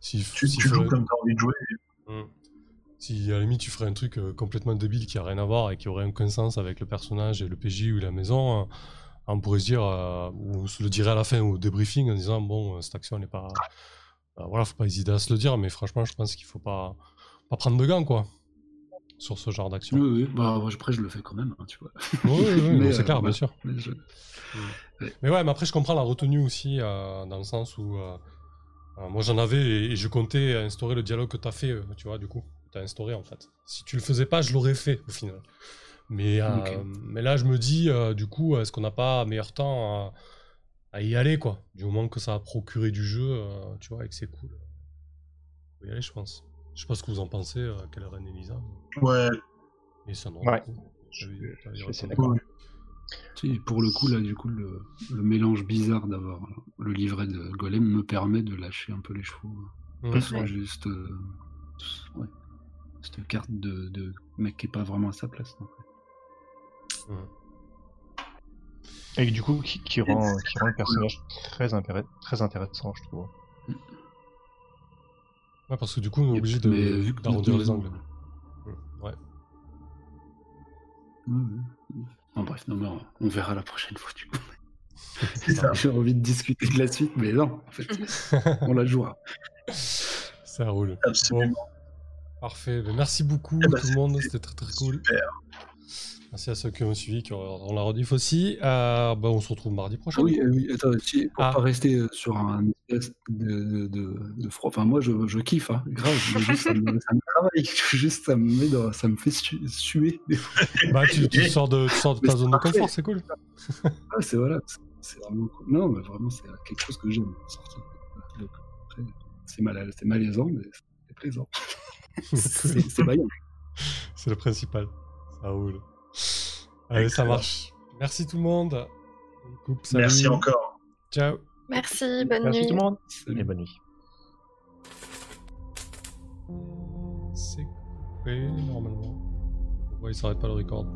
Si, Tu, s'il tu joues comme tu as envie de jouer. Mm. Si à la limite tu ferais un truc euh, complètement débile qui a rien à voir et qui aurait aucun sens avec le personnage et le PJ ou la maison, euh, on pourrait se dire, euh, ou on se le dirait à la fin au débriefing en disant bon, cette action n'est pas. Bah, voilà, faut pas hésiter à se le dire, mais franchement, je pense qu'il faut pas, pas prendre de gants quoi sur ce genre d'action. Oui, oui, bah, moi, après, je le fais quand même, hein, tu vois. Oui, oui, c'est euh, clair, bien sûr. Mais je- Mais ouais, mais après, je comprends la retenue aussi, euh, dans le sens où euh, moi j'en avais et, et je comptais instaurer le dialogue que tu as fait, tu vois, du coup. Tu as instauré en fait. Si tu le faisais pas, je l'aurais fait au final. Mais, euh, mais là, je me dis, euh, du coup, est-ce qu'on n'a pas meilleur temps à, à y aller, quoi? Du moment que ça a procuré du jeu, euh, tu vois, et que c'est cool. Faut y aller, je pense. Je sais pas ce que vous en pensez, euh, quelle reine Elisa. Ouais, Et ça, non. Ouais. Je, je pour le coup, là, du coup, le, le mélange bizarre d'avoir le livret de Golem me permet de lâcher un peu les chevaux. Pas sur juste. euh, ouais, cette carte de, de mec qui est pas vraiment à sa place. en fait. Et du coup, qui, qui rend, qui rend le personnage très, très intéressant, je trouve. Ouais, parce que du coup, on est obligé de- mais vu que d'arrondir les angles. Ouais. En bref, non, mais on, on verra la prochaine fois, du coup. c'est ça. J'ai envie de discuter de la suite, mais non, en fait, on la jouera. Ça roule. Absolument. Parfait. Ben, merci beaucoup Eh ben, tout le monde, c'était très très cool. Super. Merci à ceux qui ont suivi, qui auront la rediff aussi. Euh, ben, on se retrouve mardi prochain. Oui, euh, oui, attends, si, pour Ah. pas rester euh, sur un espèce de, de, de, de froid. Enfin, moi, je, je kiffe, hein, grave. juste, ça, me, ça me travaille. Juste, ça me, met dans- ça me fait su- suer. Bah, tu, tu sors de, tu sors de ta zone de confort, c'est cool. Ah, c'est voilà, c'est- vraiment cool. Non, mais vraiment, c'est quelque chose que j'aime sortir. Donc, après, c'est mal, c'est malaisant, mais c'est plaisant. c'est le principal. Ça roule. Allez, ça marche. Merci tout le monde. Coupe. Merci encore. Ciao. Merci, bonne Merci nuit. tout le monde. Et bonne nuit. C'est coupé normalement. Pourquoi il s'arrête pas le record